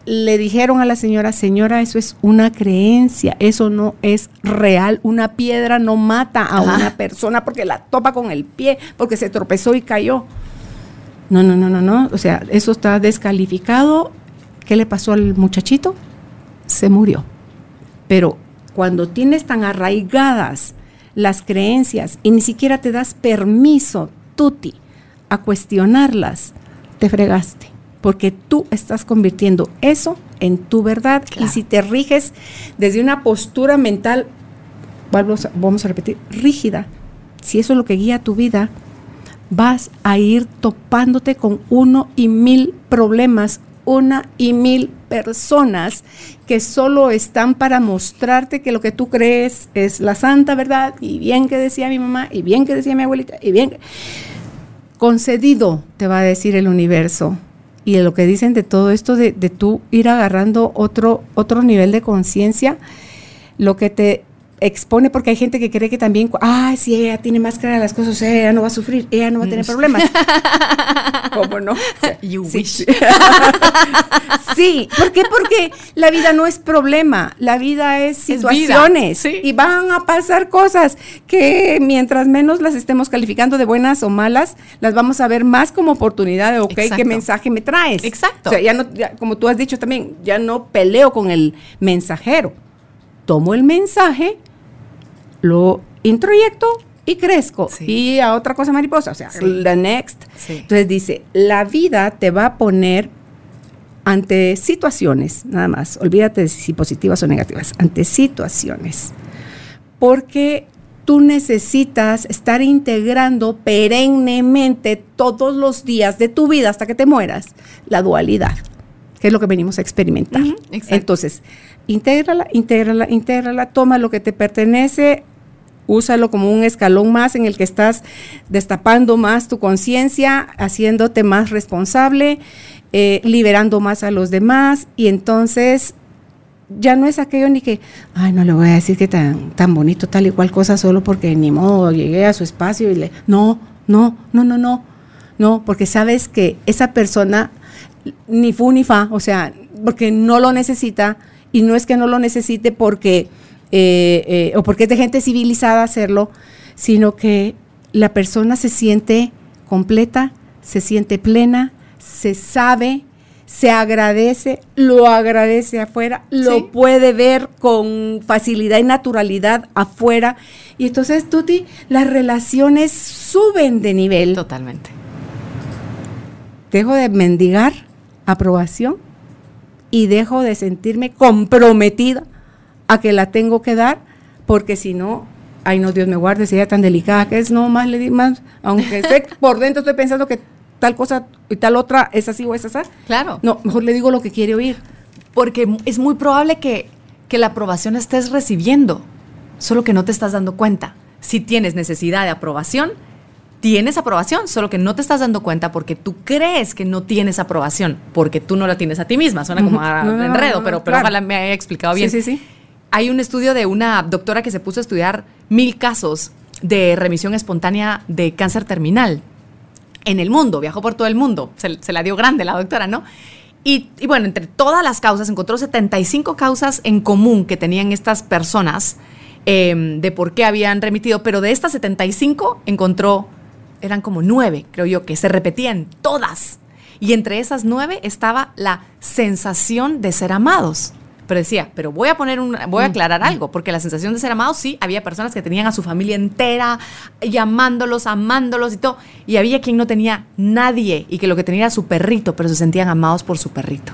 le dijeron a la señora, señora, eso es una creencia, eso no es real, una piedra no mata a una persona porque la topa con el pie, porque se tropezó y cayó. No, no, no, no, no. O sea, eso está descalificado. ¿Qué le pasó al muchachito? Se murió. Pero cuando tienes tan arraigadas las creencias y ni siquiera te das permiso, tuti, a cuestionarlas, te fregaste, porque tú estás convirtiendo eso en tu verdad. Y si te riges desde una postura mental, vamos a, vamos a repetir, rígida, si eso es lo que guía tu vida, vas a ir topándote con uno y mil problemas, una y mil personas que solo están para mostrarte que lo que tú crees es la santa verdad y bien que decía mi mamá y bien que decía mi abuelita y bien concedido te va a decir el universo. Y lo que dicen de todo esto de, de tú ir agarrando otro otro nivel de conciencia lo que te expone porque hay gente que cree que también, ah, si ella tiene más clara las cosas, ella no va a sufrir, ella no va a tener problemas. ¿Cómo no? You sí, wish. Sí. ¿por qué? Porque la vida no es problema, la vida es situaciones y van a pasar cosas que mientras menos las estemos calificando de buenas o malas, las vamos a ver más como oportunidad de, ok, ¿qué mensaje me traes? Exacto. O sea, ya no, como tú has dicho también, ya no peleo con el mensajero tomo el mensaje lo introyecto y crezco. Y a otra cosa mariposa, o sea, la next. Entonces dice, la vida te va a poner ante situaciones, nada más, olvídate de si positivas o negativas, ante situaciones. Porque tú necesitas estar integrando perennemente todos los días de tu vida hasta que te mueras la dualidad, que es lo que venimos a experimentar. Entonces, intégrala, intégrala, intégrala, toma lo que te pertenece, úsalo como un escalón más en el que estás destapando más tu conciencia, haciéndote más responsable, eh, liberando más a los demás y entonces ya no es aquello ni que, ay, no le voy a decir que tan, tan bonito tal y cual cosa solo porque ni modo, llegué a su espacio y le... No, no, no, no, no, no, porque sabes que esa persona ni fu ni fa, o sea, porque no lo necesita, y no es que no lo necesite porque, eh, eh, o porque es de gente civilizada hacerlo, sino que la persona se siente completa, se siente plena, se sabe, se agradece, lo agradece afuera, lo puede ver con facilidad y naturalidad afuera. Y entonces, Tuti, las relaciones suben de nivel. Totalmente. Dejo de mendigar aprobación y dejo de sentirme comprometida a que la tengo que dar, porque si no, ay no, Dios me guarde, si ella tan delicada que es, no más le di más, aunque esté por dentro estoy pensando que tal cosa y tal otra es así o es así. Claro. No, mejor le digo lo que quiere oír. Porque es muy probable que, que la aprobación estés recibiendo, solo que no te estás dando cuenta. Si tienes necesidad de aprobación, tienes aprobación, solo que no te estás dando cuenta porque tú crees que no tienes aprobación, porque tú no la tienes a ti misma. Suena como a enredo, pero, pero ojalá me haya explicado bien. Sí, sí, sí. Hay un estudio de una doctora que se puso a estudiar mil casos de remisión espontánea de cáncer terminal en el mundo, viajó por todo el mundo, se, la dio grande la doctora, ¿no? Y, bueno, entre todas las causas, encontró 75 causas en común que tenían estas personas em, de por qué habían remitido, pero de estas 75 encontró eran como nueve, creo yo, que se repetían todas. Y entre esas nueve estaba la sensación de ser amados. Pero decía, pero voy a poner un, voy a mm. aclarar algo, porque la sensación de ser amados, sí, había personas que tenían a su familia entera, llamándolos, amándolos y todo. Y había quien no tenía nadie y que lo que tenía era su perrito, pero se sentían amados por su perrito.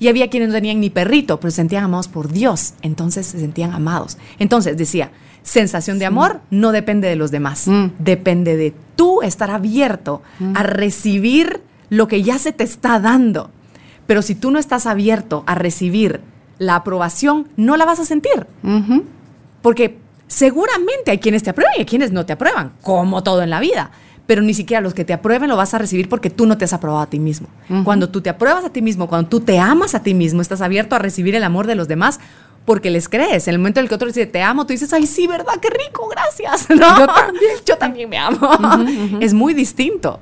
Y había quienes no tenían ni perrito, pero se sentían amados por Dios. Entonces se sentían amados. Entonces decía, sensación de amor no depende de los demás, mm. depende de tú estar abierto mm. a recibir lo que ya se te está dando. Pero si tú no estás abierto a recibir la aprobación, no la vas a sentir. Porque seguramente hay quienes te aprueban y hay quienes no te aprueban, como todo en la vida. Pero ni siquiera los que te aprueben lo vas a recibir porque tú no te has aprobado a ti mismo. Cuando tú te apruebas a ti mismo, cuando tú te amas a ti mismo, estás abierto a recibir el amor de los demás, porque les crees. En el momento en el que otro dice te amo, tú dices, ay, sí, ¿verdad? Qué rico, gracias. Yo también. Yo también me amo. Es muy distinto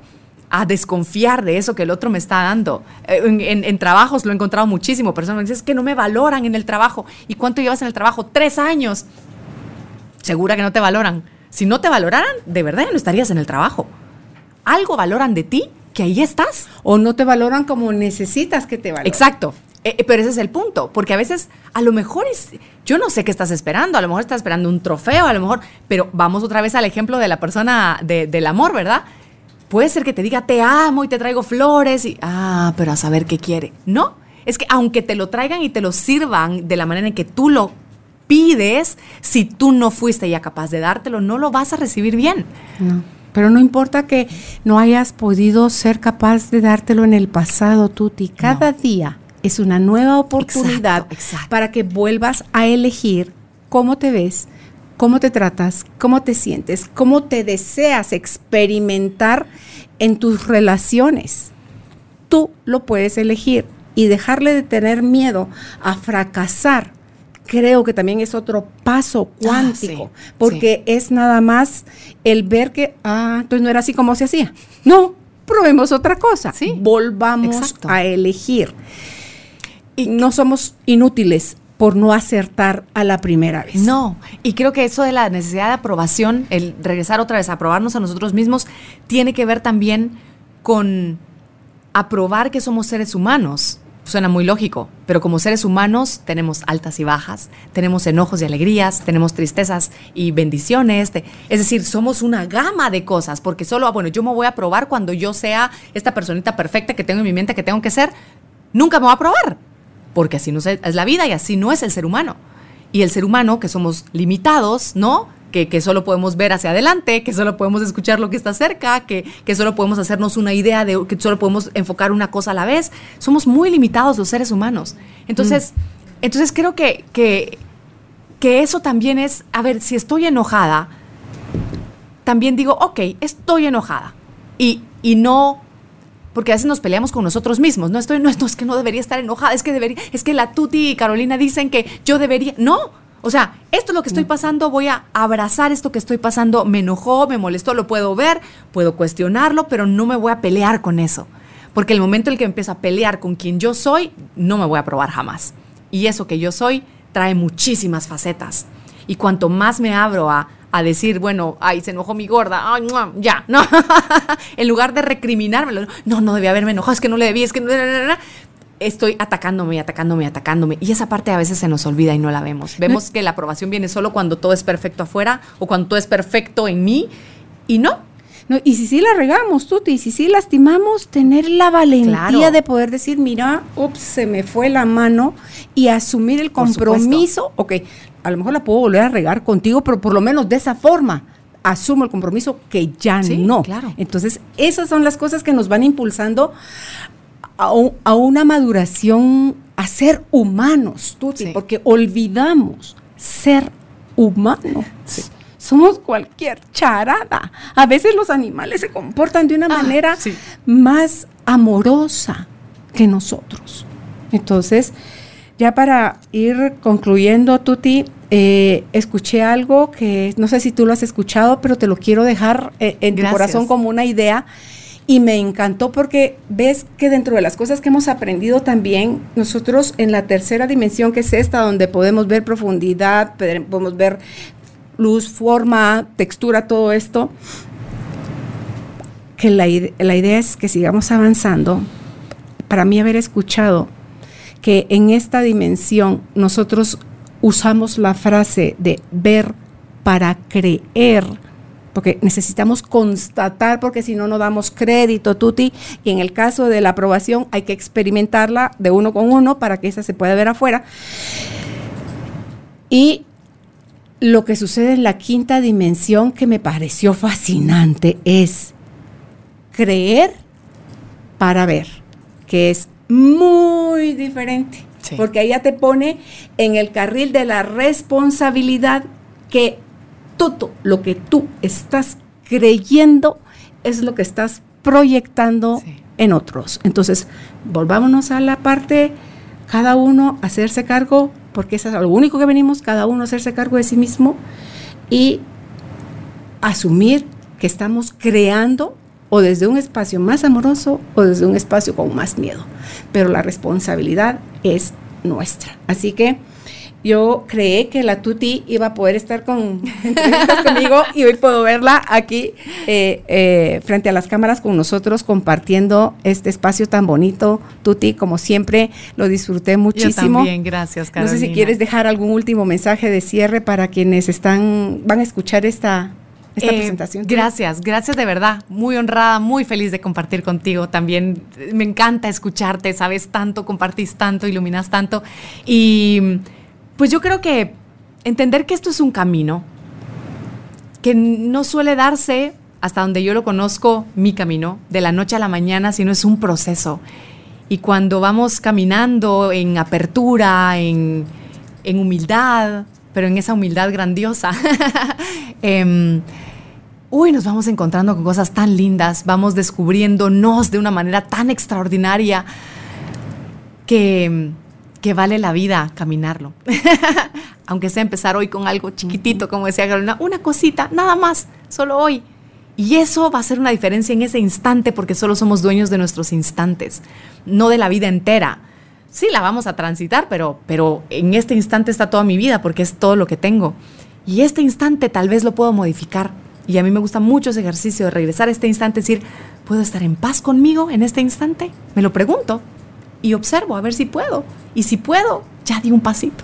a desconfiar de eso que el otro me está dando. Eh, en, trabajos lo he encontrado muchísimo. Personas me dicen, es que no me valoran en el trabajo. ¿Y cuánto llevas en el trabajo? Tres años. Segura que no te valoran. Si no te valoraran, de verdad no estarías en el trabajo. Algo valoran de ti que ahí estás. O no te valoran como necesitas que te valoren. Exacto. Eh, eh, pero ese es el punto, porque a veces, a lo mejor es, yo no sé qué estás esperando, a lo mejor estás esperando un trofeo, a lo mejor, pero vamos otra vez al ejemplo de la persona del amor, ¿verdad? puede ser que te diga te amo y te traigo flores y, ah, pero a saber qué quiere. No, es que aunque te lo traigan y te lo sirvan de la manera en que tú lo pides, si tú no fuiste ya capaz de dártelo, no lo vas a recibir bien. Pero no importa que no hayas podido ser capaz de dártelo en el pasado, Tuti. Cada día es una nueva oportunidad para que vuelvas a elegir cómo te ves, cómo te tratas, cómo te sientes, cómo te deseas experimentar en tus relaciones. Tú lo puedes elegir y dejarle de tener miedo a fracasar. Creo que también es otro paso ah, cuántico, porque es nada más el ver que, ah, entonces no era así como se hacía. No, probemos otra cosa. Volvamos a elegir. Y no somos inútiles por no acertar a la primera vez. No, y creo que eso de la necesidad de aprobación, el regresar otra vez a aprobarnos a nosotros mismos, tiene que ver también con aprobar que somos seres humanos. Suena muy lógico, pero como seres humanos tenemos altas y bajas, tenemos enojos y alegrías, tenemos tristezas y bendiciones. es decir, somos una gama de cosas, porque solo, ah, bueno, yo me voy a probar cuando yo sea esta personita perfecta que tengo en mi mente que tengo que ser. Nunca me voy a probar porque así no es la vida y así no es el ser humano. Y el ser humano, que somos limitados, ¿no? Que, que, solo podemos ver hacia adelante, que solo podemos escuchar lo que está cerca, que, que, solo podemos hacernos una idea de que solo podemos enfocar una cosa a la vez. Somos muy limitados los seres humanos. Entonces, mm. entonces creo que, que, que eso también es, a ver, si estoy enojada, también digo, ok, estoy enojada. Y, y no porque a veces nos peleamos con nosotros mismos. No estoy, no, es que no debería estar enojada, es que debería, es que la Tuti y Carolina dicen que yo debería. No. O sea, esto es lo que estoy mm. pasando, voy a abrazar esto que estoy pasando, me enojó, me molestó, lo puedo ver, puedo cuestionarlo, pero no me voy a pelear con eso. Porque el momento en el que empiezo a pelear con quien yo soy, no me voy a probar jamás. Y eso que yo soy trae muchísimas facetas. Y cuanto más me abro a a decir, bueno, ay, se enojó mi gorda, ay, ya, no. en lugar de recriminármelo, no, no debía haberme enojado, es que no le debí, es que no, estoy atacándome, atacándome, atacándome. Y esa parte a veces se nos olvida y no la vemos. Vemos que la aprobación viene solo cuando todo es perfecto afuera o cuando todo es perfecto en mí y no. No, y si sí la regamos, tú, y si sí lastimamos, tener la valentía de poder decir, mira, ups, se me fue la mano y asumir el compromiso. Ok, a lo mejor la puedo volver a regar contigo, pero por lo menos de esa forma asumo el compromiso que ya no. Claro. Entonces, esas son las cosas que nos van impulsando a, una maduración, a ser humanos, Tuti, porque olvidamos ser humanos. Somos cualquier charada. A veces los animales se comportan de una ah, manera más amorosa que nosotros. Entonces, ya para ir concluyendo, Tuti, eh, escuché algo que no sé si tú lo has escuchado, pero te lo quiero dejar eh, en tu corazón como una idea. Y me encantó porque ves que dentro de las cosas que hemos aprendido también, nosotros en la tercera dimensión, que es esta, donde podemos ver profundidad, podemos ver luz, forma, textura, todo esto, que la, la idea es que sigamos avanzando. Para mí haber escuchado que en esta dimensión nosotros usamos la frase de ver para creer, porque necesitamos constatar, porque si no, no damos crédito, Tuti, y en el caso de la aprobación hay que experimentarla de uno con uno para que esa se pueda ver afuera. Y lo que sucede en la quinta dimensión que me pareció fascinante es creer para ver, que es muy diferente. Porque ella te pone en el carril de la responsabilidad que todo lo que tú estás creyendo es lo que estás proyectando en otros. Entonces, volvámonos a la parte, cada uno hacerse cargo, porque eso es lo único que venimos, cada uno hacerse cargo de sí mismo y asumir que estamos creando o desde un espacio más amoroso o desde un espacio con más miedo. Pero la responsabilidad es nuestra. Así que yo creé que la Tuti iba a poder estar con, conmigo y hoy puedo verla aquí eh, eh, frente a las cámaras con nosotros compartiendo este espacio tan bonito. Tuti, como siempre, lo disfruté muchísimo. Yo también, gracias, Carolina. No sé si quieres dejar algún último mensaje de cierre para quienes están, van a escuchar esta esta presentación. Gracias, gracias de verdad. Muy honrada, muy feliz de compartir contigo. También me encanta escucharte, sabes tanto, compartís tanto, iluminas tanto. Y pues yo creo que entender que esto es un camino que no suele darse hasta donde yo lo conozco, mi camino, de la noche a la mañana, sino es un proceso. Y cuando vamos caminando en apertura, en, humildad, pero en esa humildad grandiosa, em, uy, nos vamos encontrando con cosas tan lindas, vamos descubriéndonos de una manera tan extraordinaria que, que vale la vida caminarlo. Aunque sea empezar hoy con algo chiquitito, como decía Carolina, una cosita, nada más, solo hoy. Y eso va a ser una diferencia en ese instante porque solo somos dueños de nuestros instantes, no de la vida entera. Sí, la vamos a transitar, pero, pero en este instante está toda mi vida porque es todo lo que tengo. Y este instante tal vez lo puedo modificar. Y a mí me gusta mucho ese ejercicio de regresar a este instante, decir, ¿puedo estar en paz conmigo en este instante? Me lo pregunto y observo a ver si puedo. Y si puedo, ya di un pasito.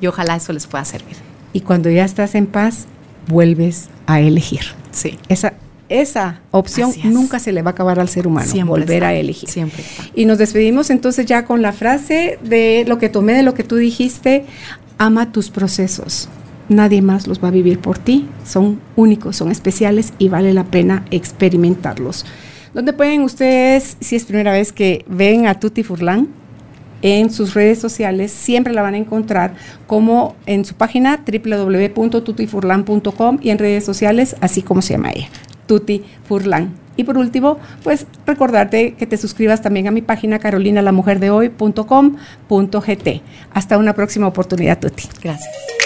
Y ojalá eso les pueda servir. Y cuando ya estás en paz, vuelves a elegir. Sí. Esa, esa opción nunca se le va a acabar al ser humano, volver a elegir. Siempre Y nos despedimos entonces ya con la frase de lo que tomé de lo que tú dijiste, ama tus procesos. Nadie más los va a vivir por ti, son únicos, son especiales y vale la pena experimentarlos. ¿Dónde pueden ustedes, si es primera vez que ven a Tuti Furlan? en sus redes sociales, siempre la van a encontrar como en su página www.tutifurlan.com y en redes sociales, así como se llama ella. Tuti Furlan. Y por último, pues recordarte que te suscribas también a mi página carolinalamujerdehoy.com.gt. Hasta una próxima oportunidad, Tuti. Gracias.